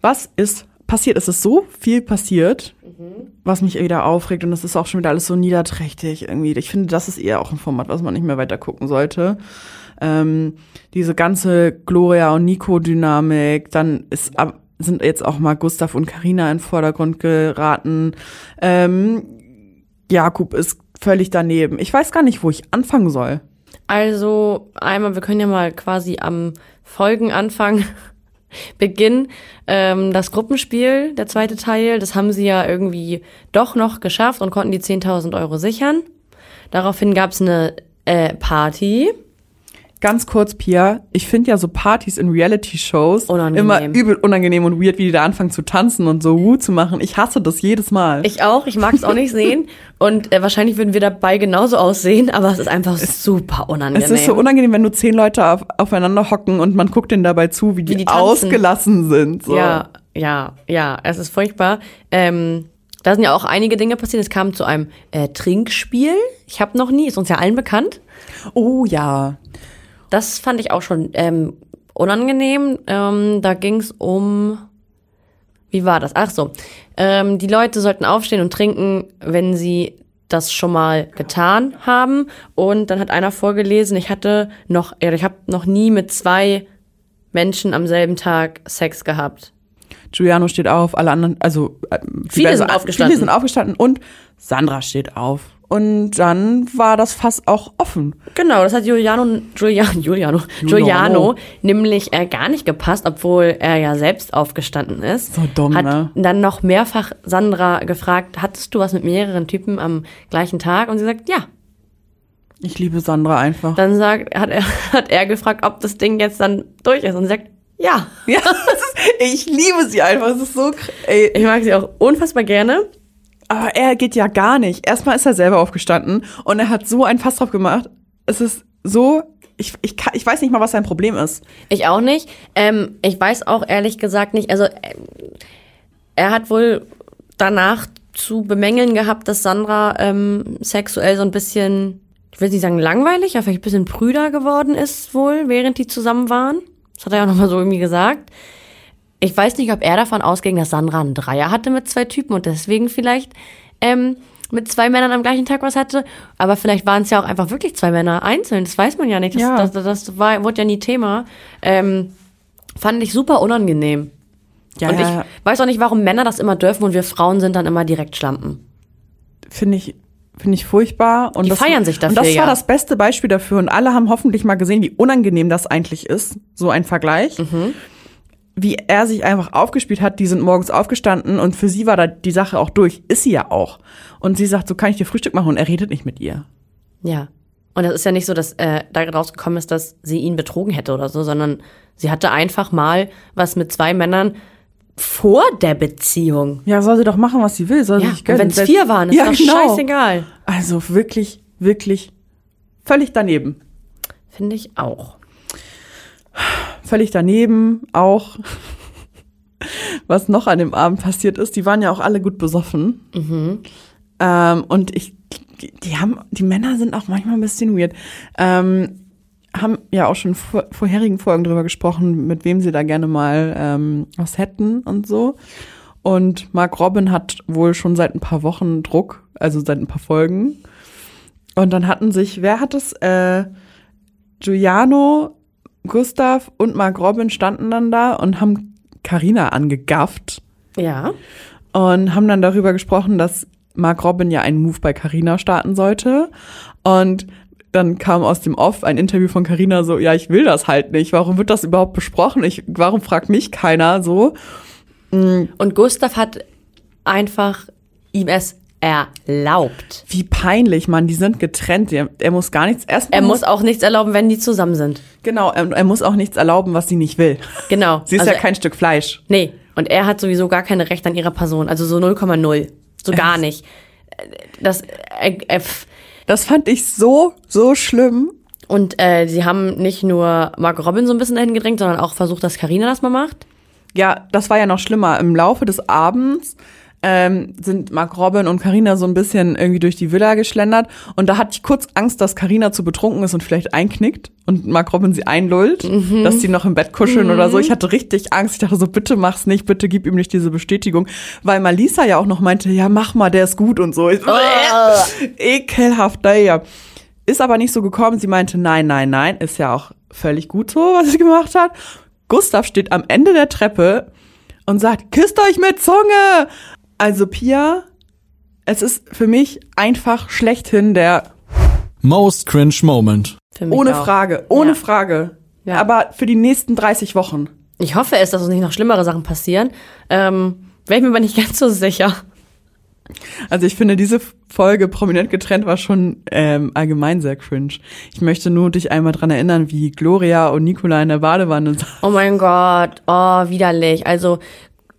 Was ist passiert? Es ist so viel passiert, was mich wieder aufregt und es ist auch schon wieder alles so niederträchtig irgendwie. Ich finde, das ist eher auch ein Format, was man nicht mehr weiter gucken sollte. Ähm, diese ganze Gloria und Nico-Dynamik, dann ist sind jetzt auch mal Gustav und Karina in den Vordergrund geraten. Ähm, Jakob ist völlig daneben. Ich weiß gar nicht, wo ich anfangen soll. Also einmal, wir können ja mal quasi am Folgenanfang *laughs* beginnen. Ähm, das Gruppenspiel, der zweite Teil, das haben sie ja irgendwie doch noch geschafft und konnten die 10.000 Euro sichern. Daraufhin gab es eine äh, Party. Ganz kurz, Pia, ich finde ja so Partys in Reality-Shows immer übel unangenehm und weird, wie die da anfangen zu tanzen und so Wu zu machen. Ich hasse das jedes Mal. Ich auch, ich mag es auch nicht sehen. Und äh, wahrscheinlich würden wir dabei genauso aussehen, aber es ist einfach super unangenehm. es ist so unangenehm, wenn nur zehn Leute auf, aufeinander hocken und man guckt denen dabei zu, wie die, die tanzen. ausgelassen sind. So. Ja, ja, ja, es ist furchtbar. Ähm, da sind ja auch einige Dinge passiert. Es kam zu einem äh, Trinkspiel. Ich habe noch nie, ist uns ja allen bekannt. Oh ja. Das fand ich auch schon ähm, unangenehm. Ähm, da ging es um. Wie war das? Ach so. Ähm, die Leute sollten aufstehen und trinken, wenn sie das schon mal getan haben. Und dann hat einer vorgelesen, ich hatte noch, ja, ich habe noch nie mit zwei Menschen am selben Tag Sex gehabt. Giuliano steht auf, alle anderen, also äh, Viele sind aufgestanden. Viele sind aufgestanden und Sandra steht auf. Und dann war das Fass auch offen. Genau, das hat Giuliano, Giuliano, Giuliano, Giuliano nämlich äh, gar nicht gepasst, obwohl er ja selbst aufgestanden ist. So dumm, hat ne? dann noch mehrfach Sandra gefragt, hattest du was mit mehreren Typen am gleichen Tag? Und sie sagt, ja. Ich liebe Sandra einfach. Dann sagt, hat er, *laughs* hat er gefragt, ob das Ding jetzt dann durch ist. Und sie sagt, ja. ja, *laughs* ist, ich liebe sie einfach. Es ist so, ey, Ich mag sie auch unfassbar gerne. Aber er geht ja gar nicht. Erstmal ist er selber aufgestanden und er hat so ein Fass drauf gemacht. Es ist so, ich, ich, kann, ich weiß nicht mal, was sein Problem ist. Ich auch nicht. Ähm, ich weiß auch ehrlich gesagt nicht, also ähm, er hat wohl danach zu bemängeln gehabt, dass Sandra ähm, sexuell so ein bisschen, ich will nicht sagen langweilig, aber vielleicht ein bisschen prüder geworden ist wohl, während die zusammen waren. Das hat er ja nochmal so irgendwie gesagt. Ich weiß nicht, ob er davon ausging, dass Sandra einen Dreier hatte mit zwei Typen und deswegen vielleicht ähm, mit zwei Männern am gleichen Tag was hatte. Aber vielleicht waren es ja auch einfach wirklich zwei Männer einzeln. Das weiß man ja nicht. Das, Ja. das, das war, wurde ja nie Thema. Ähm, fand ich super unangenehm. Ja, und ich weiß auch nicht, warum Männer das immer dürfen und wir Frauen sind dann immer direkt Schlampen. finde ich, finde ich furchtbar. Und Die das, feiern sich dafür, Und das war ja. das beste Beispiel dafür. Und alle haben hoffentlich mal gesehen, wie unangenehm das eigentlich ist. So ein Vergleich. Mhm. Wie er sich einfach aufgespielt hat. Die sind morgens aufgestanden und für sie war da die Sache auch durch. Ist sie ja auch. Und sie sagt, so kann ich dir Frühstück machen und er redet nicht mit ihr. Ja. Und es ist ja nicht so, dass äh, da rausgekommen ist, dass sie ihn betrogen hätte oder so, sondern sie hatte einfach mal was mit zwei Männern vor der Beziehung. Ja, soll sie doch machen, was sie will. Soll Ja, sie sich gönnen. wenn es vier waren, ist ja, doch genau. scheißegal. Also wirklich, wirklich völlig daneben. Finde ich auch. Völlig daneben auch. Was noch an dem Abend passiert ist, die waren ja auch alle gut besoffen. Ähm, und ich, die haben, die Männer sind auch manchmal ein bisschen weird. Ähm, haben ja auch schon vor, vorherigen Folgen drüber gesprochen, mit wem sie da gerne mal ähm, was hätten und so. Und Mark Robin hat wohl schon seit ein paar Wochen Druck, also seit ein paar Folgen. Und dann hatten sich, wer hat es? Äh, Giuliano, Gustav und Mark Robin standen dann da und haben Carina angegafft Ja. und haben dann darüber gesprochen, dass Mark Robin ja einen Move bei Carina starten sollte. Und dann kam aus dem Off ein Interview von Carina so, ja, ich will das halt nicht. Warum wird das überhaupt besprochen? Ich, warum fragt mich keiner so? Und Gustav hat einfach ihm es erlaubt. Wie peinlich, Mann. Die sind getrennt. Er, er muss gar nichts. Erstmal Er muss auch nichts erlauben, wenn die zusammen sind. genau. Er, er muss auch nichts erlauben, was sie nicht will. Genau. *laughs* Sie ist Also ja kein Stück Fleisch. Nee, und er hat sowieso gar keine Rechte an ihrer Person, also so 0,0. So gar nicht. Das, äh, äh. Das fand ich so, so schlimm. und äh, sie haben nicht nur Marco Robin so ein bisschen dahin gedrängt, sondern auch versucht, dass Karina das mal macht. Ja, das war ja noch schlimmer. Im Laufe des Abends ähm, sind Mark Robin und Karina so ein bisschen irgendwie durch die Villa geschlendert und da hatte ich kurz Angst, dass Karina zu betrunken ist und vielleicht einknickt und Mark Robin sie einlullt, dass sie noch im Bett kuscheln oder so. Ich hatte richtig Angst. Ich dachte so, bitte mach's nicht, bitte gib ihm nicht diese Bestätigung, weil Malisa ja auch noch meinte, ja mach mal, der ist gut und so. Ich, Ekelhaft, naja. Ist aber nicht so gekommen. Sie meinte, nein, nein, nein, ist ja auch völlig gut so, was sie gemacht hat. Gustav steht am Ende der Treppe und sagt, küsst euch mit Zunge. Also Pia, es ist für mich einfach schlechthin der Most cringe moment. Ohne auch. Frage, ohne Ja. Frage. Ja. Aber für die nächsten 30 Wochen. Ich hoffe es, dass uns nicht noch schlimmere Sachen passieren. Ähm, Wäre ich mir aber nicht *laughs* ganz so sicher. Also ich finde, diese Folge prominent getrennt war schon ähm, allgemein sehr cringe. Ich möchte nur dich einmal dran erinnern, wie Gloria und Nicola in der Badewanne saßen. Oh mein Gott, oh, widerlich. Also,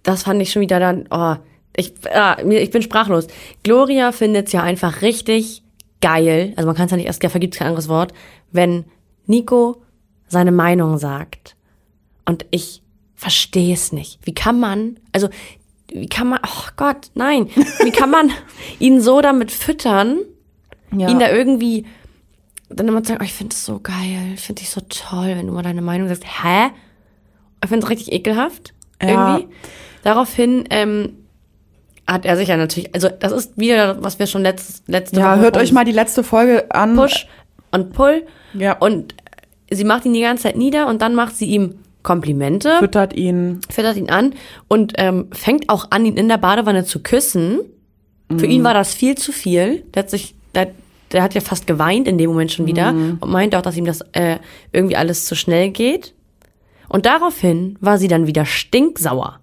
das fand ich schon wieder dann, oh, ich, ah, ich bin sprachlos. Gloria findet's ja einfach richtig geil, also man kann es ja nicht erst, dafür gibt's kein anderes Wort, wenn Nico seine Meinung sagt. Und ich verstehe es nicht. Wie kann man, also, wie kann man, oh Gott, nein, wie kann man *laughs* ihn so damit füttern, Ja. ihn da irgendwie dann immer sagen, oh, ich finde es so geil, ich finde dich so toll, wenn du mal deine Meinung sagst. Hä? Ich finde es richtig ekelhaft. Ja. Irgendwie. Daraufhin ähm, hat er sich ja natürlich, also das ist wieder, was wir schon letzt, letzte ja, Woche hört euch mal die letzte Folge an. Push und Pull. Ja. Und sie macht ihn die ganze Zeit nieder und dann macht sie ihm Komplimente, Füttert ihn. füttert ihn an und ähm, fängt auch an, ihn in der Badewanne zu küssen. Für ihn war das viel zu viel. Der hat sich, der, der hat ja fast geweint in dem Moment schon wieder und meinte auch, dass ihm das äh, irgendwie alles zu schnell geht. Und daraufhin war sie dann wieder stinksauer.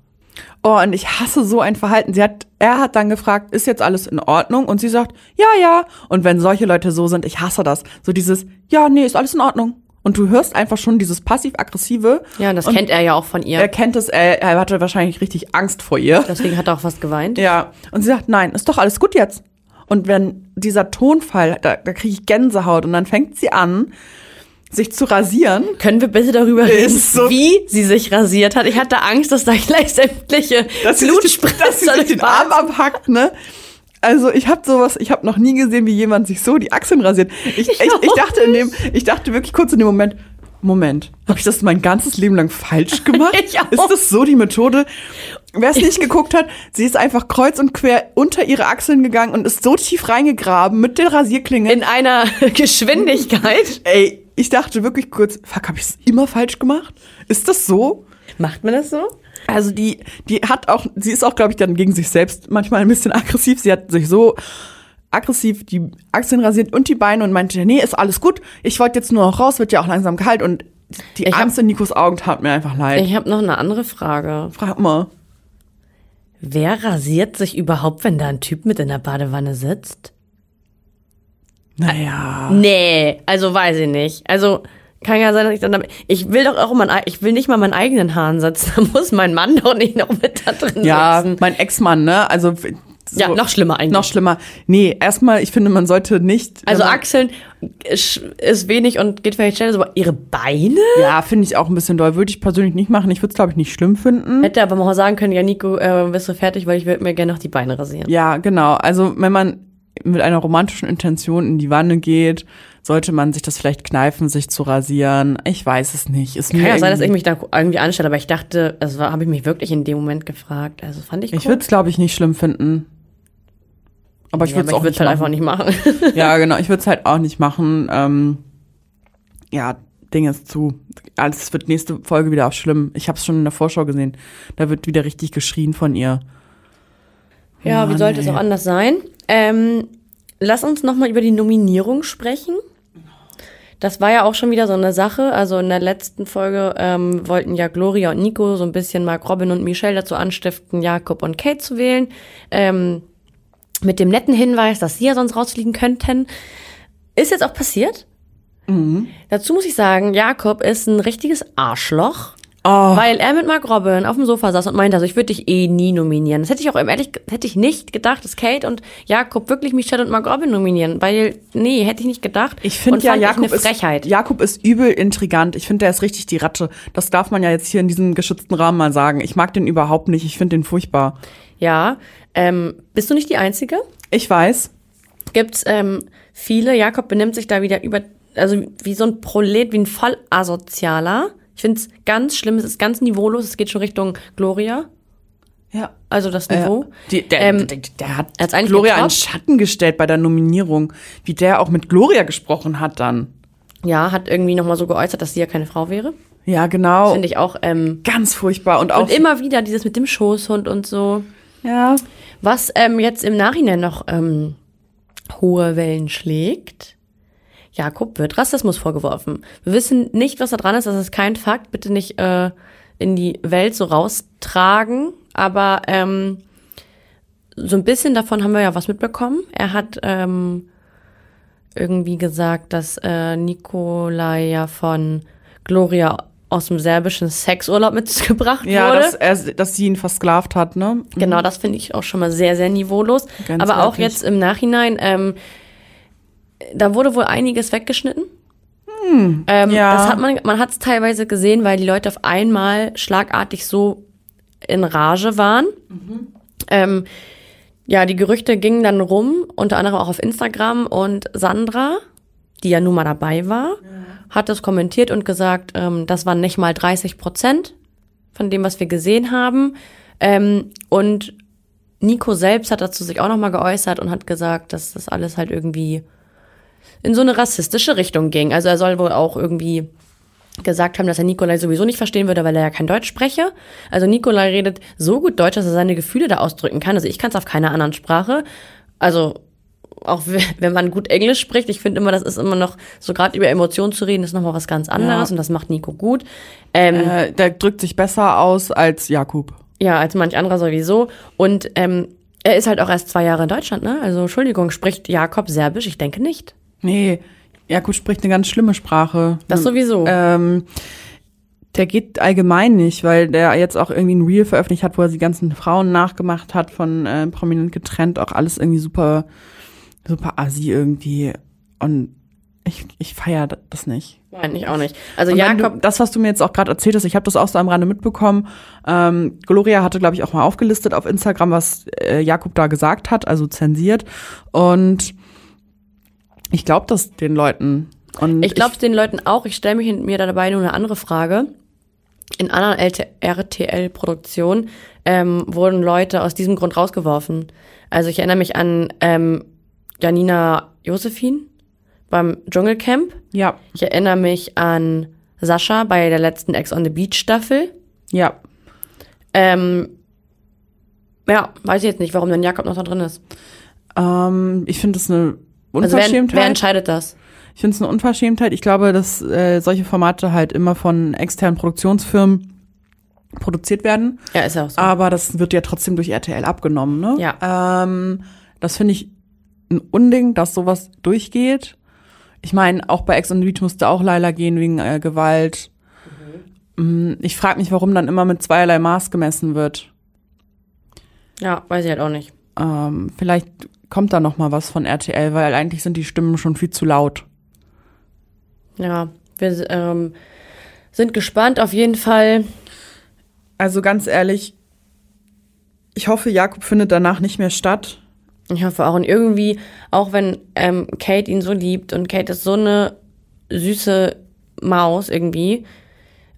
Oh, und ich hasse so ein Verhalten. Sie hat, er hat dann gefragt, ist jetzt alles in Ordnung? Und sie sagt, ja, ja. Und wenn solche Leute so sind, ich hasse das. So dieses, ja, nee, ist alles in Ordnung. Und du hörst einfach schon dieses passiv-aggressive. Ja, und das und kennt er ja auch von ihr. Er kennt es, er, er hatte wahrscheinlich richtig Angst vor ihr. Deswegen hat er auch fast geweint. Ja. Und sie sagt, nein, ist doch alles gut jetzt. Und wenn dieser Tonfall, da, da kriege ich Gänsehaut. Und dann fängt sie an, sich zu rasieren. Können wir bitte darüber reden, so- wie sie sich rasiert hat? Ich hatte Angst, dass da gleich sämtliche dass den- dass sie sich den Arm abhackt, ne? Also ich habe sowas, ich habe noch nie gesehen, wie jemand sich so die Achseln rasiert. Ich, ich, ich, auch dachte in dem, ich dachte wirklich kurz in dem Moment, Moment, habe ich das mein ganzes Leben lang falsch gemacht? *laughs* Ich auch. Ist das so die Methode? Wer es nicht geguckt hat, sie ist einfach kreuz und quer unter ihre Achseln gegangen und ist so tief reingegraben mit der Rasierklinge. In einer *laughs* Geschwindigkeit. Ey, ich dachte wirklich kurz, fuck, habe ich es immer falsch gemacht? Ist das so? Macht man das so? Also die, die hat auch, sie ist auch, glaube ich, dann gegen sich selbst manchmal ein bisschen *laughs* aggressiv. Sie hat sich so aggressiv die Achseln rasiert und die Beine und meinte, nee, ist alles gut. Ich wollte jetzt nur noch raus, wird ja auch langsam kalt und die Ich hab- Angst in Nikos Augen tat mir einfach leid. Ich habe noch eine andere Frage. Frag mal. Wer rasiert sich überhaupt, wenn da ein Typ mit in der Badewanne sitzt? Naja. Nee, also weiß ich nicht. Also kann ja sein, dass ich dann damit, ich will doch auch mein, ei- ich will nicht mal meinen eigenen Haaren setzen. *laughs* Da muss mein Mann doch nicht noch mit da drin Ja, sitzen. mein Ex-Mann, ne? Also so, Ja, noch schlimmer eigentlich. Noch schlimmer. Nee, erstmal, ich finde, man sollte nicht. Also Achseln ist ist wenig und geht vielleicht schneller, aber ihre Beine? Ja, finde ich auch ein bisschen doll. Würde ich persönlich nicht machen. Ich würde es, glaube ich, nicht schlimm finden. Hätte aber mal sagen können, ja Nico, äh, bist du fertig, weil ich würde mir gerne noch die Beine rasieren. Ja, genau. Also wenn man mit einer romantischen Intention in die Wanne geht, sollte man sich das vielleicht kneifen, sich zu rasieren. Ich weiß es nicht. Ist Kann ja sein, dass ich mich da irgendwie anstelle, aber ich dachte, das war, habe ich mich wirklich in dem Moment gefragt. Also fand ich ich cool. würde es, glaube ich, nicht schlimm finden. Aber ich ja, würde es auch ich nicht halt machen. einfach nicht machen. *laughs* Ja, genau. Ich würde es halt auch nicht machen. Ähm, ja, Ding ist zu. Also, es wird nächste Folge wieder auch schlimm. Ich habe es schon in der Vorschau gesehen. Da wird wieder richtig geschrien von ihr. Ja, wie Mann, sollte es ey. auch anders sein? Ähm, lass uns noch mal über die Nominierung sprechen. Das war ja auch schon wieder so eine Sache. Also in der letzten Folge ähm, wollten ja Gloria und Nico so ein bisschen Mark Robin und Michelle dazu anstiften, Jakob und Kate zu wählen. Ähm, mit dem netten Hinweis, dass sie ja sonst rausfliegen könnten. Ist jetzt auch passiert. Dazu muss ich sagen, Jakob ist ein richtiges Arschloch. Oh, Weil er mit Mark Robin auf dem Sofa saß und meinte, also ich würde dich eh nie nominieren. Das hätte ich auch ehrlich, hätte ich nicht gedacht, dass Kate und Jakob wirklich Michelle und Mark Robin nominieren. Weil, nee, hätte ich nicht gedacht. Ich finde ja, Jakob eine Frechheit. ist, Jakob ist übel intrigant. Ich finde, der ist richtig die Ratte. Das darf man ja jetzt hier in diesem geschützten Rahmen mal sagen. Ich mag den überhaupt nicht. Ich finde den furchtbar. Ja, ähm, bist du nicht die Einzige? Ich weiß. Gibt's ähm, viele, Jakob benimmt sich da wieder über, also wie so ein Prolet, wie ein Vollasozialer. Ich finde es ganz schlimm, es ist ganz niveaulos, es geht schon Richtung Gloria. Ja. Also das Niveau. Die, der, Ähm, der, der hat Gloria in getoppt. Schatten gestellt bei der Nominierung. Wie der auch mit Gloria gesprochen hat dann. Ja, hat irgendwie nochmal so geäußert, dass sie ja keine Frau wäre. Ja, genau. Finde ich auch, ähm, Ganz furchtbar. Und auch Und immer wieder dieses mit dem Schoßhund und so. Ja. Was ähm, jetzt im Nachhinein noch ähm, hohe Wellen schlägt. Jakob wird Rassismus vorgeworfen. Wir wissen nicht, was da dran ist. Das ist kein Fakt. Bitte nicht äh, in die Welt so raustragen. Aber ähm, so ein bisschen davon haben wir ja was mitbekommen. Er hat ähm, irgendwie gesagt, dass äh, Nikolai ja von Gloria aus dem serbischen Sexurlaub mitgebracht Ja, wurde. dass, er, dass sie ihn versklavt hat, ne? Genau, das finde ich auch schon mal sehr, sehr niveaulos. Ganz Aber auch wirklich. jetzt im Nachhinein, ähm, da wurde wohl einiges weggeschnitten. ähm, Hm, ja. Das hat man, man hat es teilweise gesehen, weil die Leute auf einmal schlagartig so in Rage waren. Mhm. Ähm, ja, die Gerüchte gingen dann rum, unter anderem auch auf Instagram und Sandra, die ja nun mal dabei war, hat das kommentiert und gesagt, ähm, das waren nicht mal 30 Prozent von dem, was wir gesehen haben. Ähm, und Nico selbst hat dazu sich auch nochmal geäußert und hat gesagt, dass das alles halt irgendwie in so eine rassistische Richtung ging. Also er soll wohl auch irgendwie gesagt haben, dass er Nikolai sowieso nicht verstehen würde, weil er ja kein Deutsch spreche. Also Nikolai redet so gut Deutsch, dass er seine Gefühle da ausdrücken kann. Also ich kann es auf keiner anderen Sprache. Also auch wenn man gut Englisch spricht, ich finde immer, das ist immer noch, so gerade über Emotionen zu reden, ist nochmal was ganz anderes Ja. und das macht Nico gut. Ähm, Äh, der drückt sich besser aus als Jakub. ja, als manch anderer sowieso. Und ähm, er ist halt auch erst zwei Jahre in Deutschland, ne? Also Entschuldigung, spricht Jakob Serbisch? Ich denke nicht. Nee, Jakub spricht eine ganz schlimme Sprache. Das sowieso. Ähm, der geht allgemein nicht, weil der jetzt auch irgendwie ein Reel veröffentlicht hat, wo er die ganzen Frauen nachgemacht hat, von äh, prominent getrennt, auch alles irgendwie super, super assi irgendwie. Und ich, ich feiere das nicht. Nein, ich auch nicht. Also Und Jakob, du, das, was du mir jetzt auch gerade erzählt hast, ich habe das auch so am Rande mitbekommen. Ähm, Gloria hatte, glaube ich, auch mal aufgelistet auf Instagram, was äh, Jakob da gesagt hat, also zensiert. Und ich glaube das den Leuten. Und ich glaube es den Leuten auch. Ich stelle mich mir da dabei nur eine andere Frage. In anderen RTL-Produktionen ähm, wurden Leute aus diesem Grund rausgeworfen. Also ich erinnere mich an ähm, Janina Josephine beim Dschungelcamp. ja, Ich erinnere mich an Sascha bei der letzten Ex on the Beach Staffel. ja. Ähm, ja, weiß ich jetzt nicht, warum denn Jakob noch da drin ist. Ähm, ich finde das eine Also wer, Unverschämtheit. wer entscheidet das? ich finde es eine Unverschämtheit. Ich glaube, dass äh, solche Formate halt immer von externen Produktionsfirmen produziert werden. Ja, ist ja auch so. Aber das wird ja trotzdem durch RTL abgenommen, ne? Ja. Ähm, das finde ich ein Unding, dass sowas durchgeht. Ich meine, auch bei Ex on the Beach musste auch Laila gehen wegen äh, Gewalt. Mm, Ich frage mich, warum dann immer mit zweierlei Maß gemessen wird. ja, weiß ich halt auch nicht. Ähm, vielleicht kommt da noch mal was von RTL, weil eigentlich sind die Stimmen schon viel zu laut. Ja, wir ähm, sind gespannt auf jeden Fall. Also ganz ehrlich, ich hoffe, Jakob findet danach nicht mehr statt. Ich hoffe auch. Und irgendwie, auch wenn ähm, Kate ihn so liebt und Kate ist so eine süße Maus irgendwie,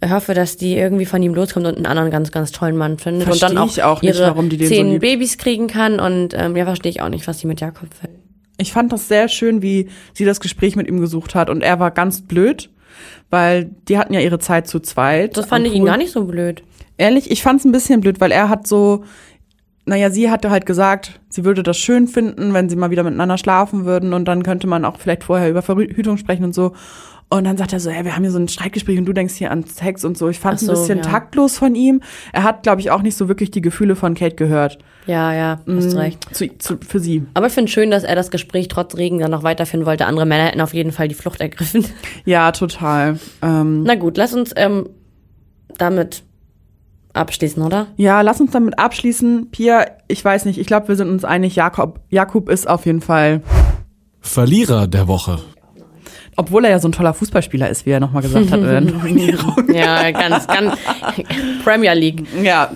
hoffe, dass die irgendwie von ihm loskommt und einen anderen ganz, ganz tollen Mann findet. und Versteh dann auch, ich auch nicht, ihre warum die den so zehn liebt. Babys kriegen kann. Und ähm, ja, verstehe ich auch nicht, was die mit Jakob will. Ich fand das sehr schön, wie sie das Gespräch mit ihm gesucht hat. Und er war ganz blöd, weil die hatten ja ihre Zeit zu zweit. Das fand ich ihn gar nicht so blöd. Ehrlich, ich fand es ein bisschen blöd, weil er hat so, naja, sie hatte halt gesagt, sie würde das schön finden, wenn sie mal wieder miteinander schlafen würden und dann könnte man auch vielleicht vorher über Verhütung sprechen und so. Und dann sagt er so, ja, wir haben hier so ein Streitgespräch und du denkst hier an Sex und so. Ich fand es Ach ein so, bisschen ja. taktlos von ihm. Er hat, glaube ich, auch nicht so wirklich die Gefühle von Kate gehört. Ja, ja, hast Mm, recht. Zu, zu, für sie. Aber ich finde schön, dass er das Gespräch trotz Regen dann noch weiterführen wollte. Andere Männer hätten auf jeden Fall die Flucht ergriffen. *laughs* Ja, total. Ähm, Na gut, lass uns ähm, damit abschließen, oder? ja, lass uns damit abschließen. Pia, ich weiß nicht, ich glaube, wir sind uns einig, Jakob, Jakob ist auf jeden Fall, Verlierer der Woche. Obwohl er ja so ein toller Fußballspieler ist, wie er nochmal gesagt hat in der Nominierung. *laughs* Ja, ganz, ganz *laughs* Premier League. Ja.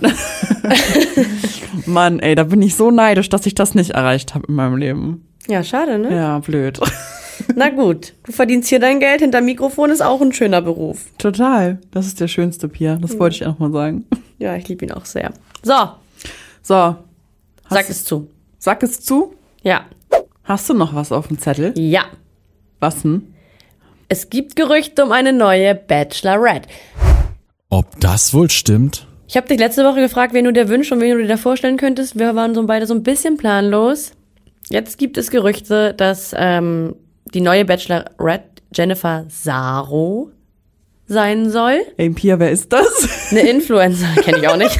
*laughs* Mann, ey, da bin ich so neidisch, dass ich das nicht erreicht habe in meinem Leben. Ja, schade, ne? Ja, blöd. Na gut, du verdienst hier dein Geld, hinter Mikrofon ist auch ein schöner Beruf. Total. Das ist der schönste Pia. Das wollte ich auch mal sagen. Ja, ich liebe ihn auch sehr. So, So, sag es zu. sag es zu. Ja. Hast du noch was auf dem Zettel? Ja. Was denn? Es gibt Gerüchte um eine neue Bachelorette. Ob das wohl stimmt? Ich habe dich letzte Woche gefragt, wen du dir wünschst und wen du dir da vorstellen könntest. Wir waren so beide so ein bisschen planlos. Jetzt gibt es Gerüchte, dass ähm, die neue Bachelorette Jennifer Saro sein soll. Ey, Pia, wer ist das? Eine Influencer, *laughs* kenne ich auch nicht.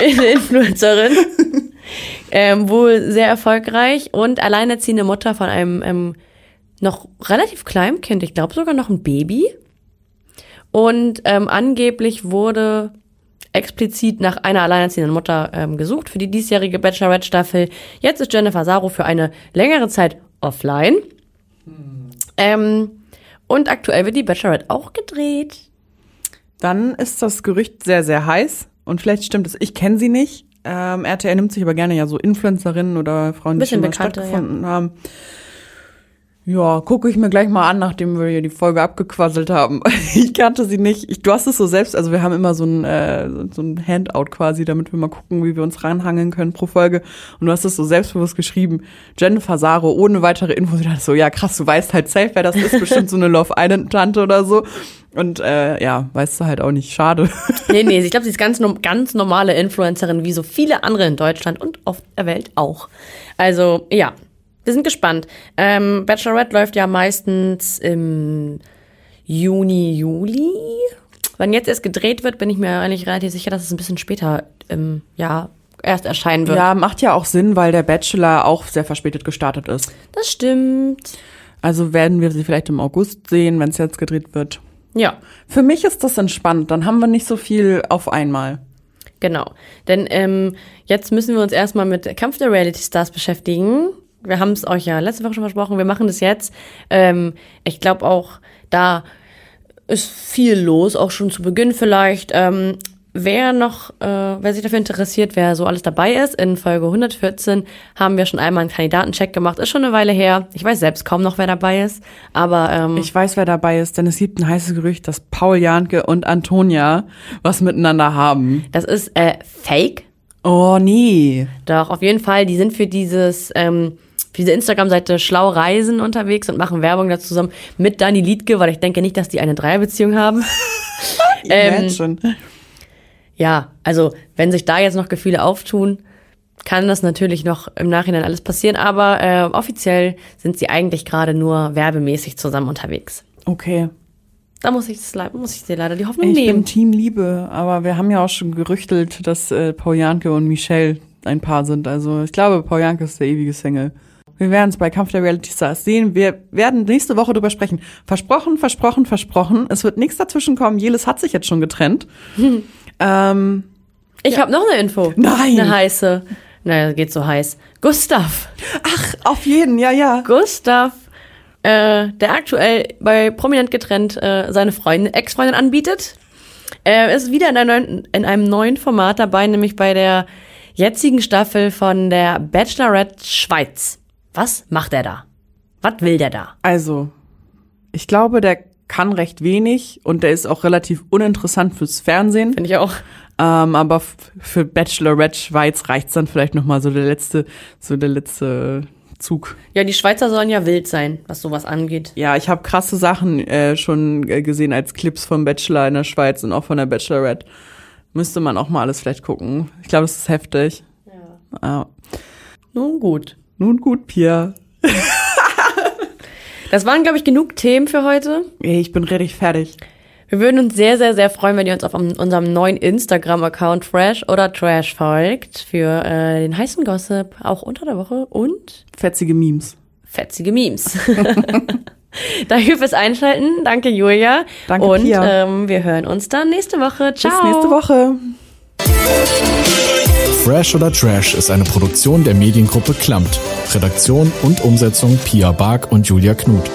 Eine Influencerin. Ähm, wohl sehr erfolgreich und alleinerziehende Mutter von einem ähm, noch relativ kleinen Kind, ich glaube sogar noch ein Baby. Und ähm, angeblich wurde explizit nach einer alleinerziehenden Mutter ähm, gesucht für die diesjährige Bachelorette-Staffel. Jetzt ist Jennifer Saro für eine längere Zeit offline. Ähm, und aktuell wird die Bachelorette auch gedreht. Dann ist das Gerücht sehr, sehr heiß. Und vielleicht stimmt es. Ich kenne sie nicht. Ähm, RTL nimmt sich aber gerne ja so Influencerinnen oder Frauen, die schon mal stattgefunden haben. Ja, gucke ich mir gleich mal an, nachdem wir hier die Folge abgequasselt haben. *laughs* Ich kannte sie nicht. Ich, du hast es so selbst, also wir haben immer so ein, äh, so ein Handout quasi, damit wir mal gucken, wie wir uns ranhangeln können pro Folge. Und du hast es so selbstbewusst geschrieben. Jennifer Saro, ohne weitere Infos. Ich dachte so, ja krass, du weißt halt safe, wer das ist. Bestimmt so eine *laughs* Love Island-Tante oder so. Und äh, ja, weißt du halt auch nicht. Schade. Nee, nee, ich glaube, sie ist ganz, ganz normale Influencerin, wie so viele andere in Deutschland und auf der Welt auch. Also, ja, wir sind gespannt. Ähm, Bachelorette läuft ja meistens im Juni, Juli. Wenn jetzt erst gedreht wird, bin ich mir eigentlich relativ sicher, dass es ein bisschen später im Jahr erst erscheinen wird. Ja, macht ja auch Sinn, weil der Bachelor auch sehr verspätet gestartet ist. Das stimmt. Also werden wir sie vielleicht im August sehen, wenn es jetzt gedreht wird. Ja, Für mich ist das entspannt. Dann haben wir nicht so viel auf einmal. Genau. Denn ähm, jetzt müssen wir uns erstmal mit Kampf der Reality Stars beschäftigen. Wir haben es euch ja letzte Woche schon versprochen, wir machen das jetzt. Ähm, ich glaube auch, da ist viel los, auch schon zu Beginn vielleicht. Ähm, wer noch, äh, wer sich dafür interessiert, wer so alles dabei ist, in Folge 114 haben wir schon einmal einen Kandidatencheck gemacht. Ist schon eine Weile her. Ich weiß selbst kaum noch, wer dabei ist. Aber ähm, Ich weiß, wer dabei ist, denn es gibt ein heißes Gerücht, dass Paul Janke und Antonia was miteinander haben. das ist äh, Fake. Oh nee. Doch, auf jeden Fall. Die sind für dieses, ähm, für diese Instagram-Seite Schlau Reisen unterwegs und machen Werbung dazu zusammen mit Dani Liedke, weil ich denke nicht, dass die eine Dreierbeziehung haben. *laughs* Ähm, ja, also wenn sich da jetzt noch Gefühle auftun, kann das natürlich noch im Nachhinein alles passieren, aber äh, offiziell sind sie eigentlich gerade nur werbemäßig zusammen unterwegs. Okay. Da muss ich, das, muss ich dir leider die Hoffnung Ich nehmen. bin Team Liebe, aber wir haben ja auch schon gerüchtelt, dass äh, Paul Janke und Michelle ein Paar sind. Also ich glaube, Paul Janke ist der ewige Single. Wir werden es bei Kampf der Reality Stars sehen. Wir werden nächste Woche drüber sprechen. Versprochen, versprochen, versprochen. Es wird nichts dazwischen kommen. Jelis hat sich jetzt schon getrennt. *laughs* ähm, Ich habe noch eine Info. Nein. Eine heiße. Naja, geht so heiß. Gustav. ach, auf jeden, ja, ja. Gustav, äh, der aktuell bei Prominent getrennt äh, seine Freundin, Ex-Freundin anbietet. Er ist wieder in neuen, in einem neuen Format dabei, nämlich bei der jetzigen Staffel von der Bachelorette Schweiz. Was macht er da? Was will der da? Also, ich glaube, der kann recht wenig und der ist auch relativ uninteressant fürs Fernsehen. Finde ich auch. Ähm, aber für Bachelorette Schweiz reicht's dann vielleicht noch mal so der letzte, so der letzte Zug. Ja, die Schweizer sollen ja wild sein, was sowas angeht. Ja, ich habe krasse Sachen äh, schon äh, gesehen als Clips vom Bachelor in der Schweiz und auch von der Bachelorette. Müsste man auch mal alles vielleicht gucken. Ich glaube, es ist heftig. Ja. Nun gut. Nun gut, Pia. *laughs* Das waren, glaube ich, genug Themen für heute. Ich bin richtig fertig. Wir würden uns sehr, sehr, sehr freuen, wenn ihr uns auf unserem neuen Instagram-Account Fresh oder Trash folgt für äh, den heißen Gossip, auch unter der Woche und Fetzige Memes. fetzige Memes. *laughs* Danke fürs Einschalten. Danke, Julia. Danke, Und Pia. ähm, wir hören uns dann nächste Woche. Ciao. Bis nächste Woche. Fresh oder Trash ist eine Produktion der Mediengruppe Klammt. Redaktion und Umsetzung Pia Bark und Julia Knuth.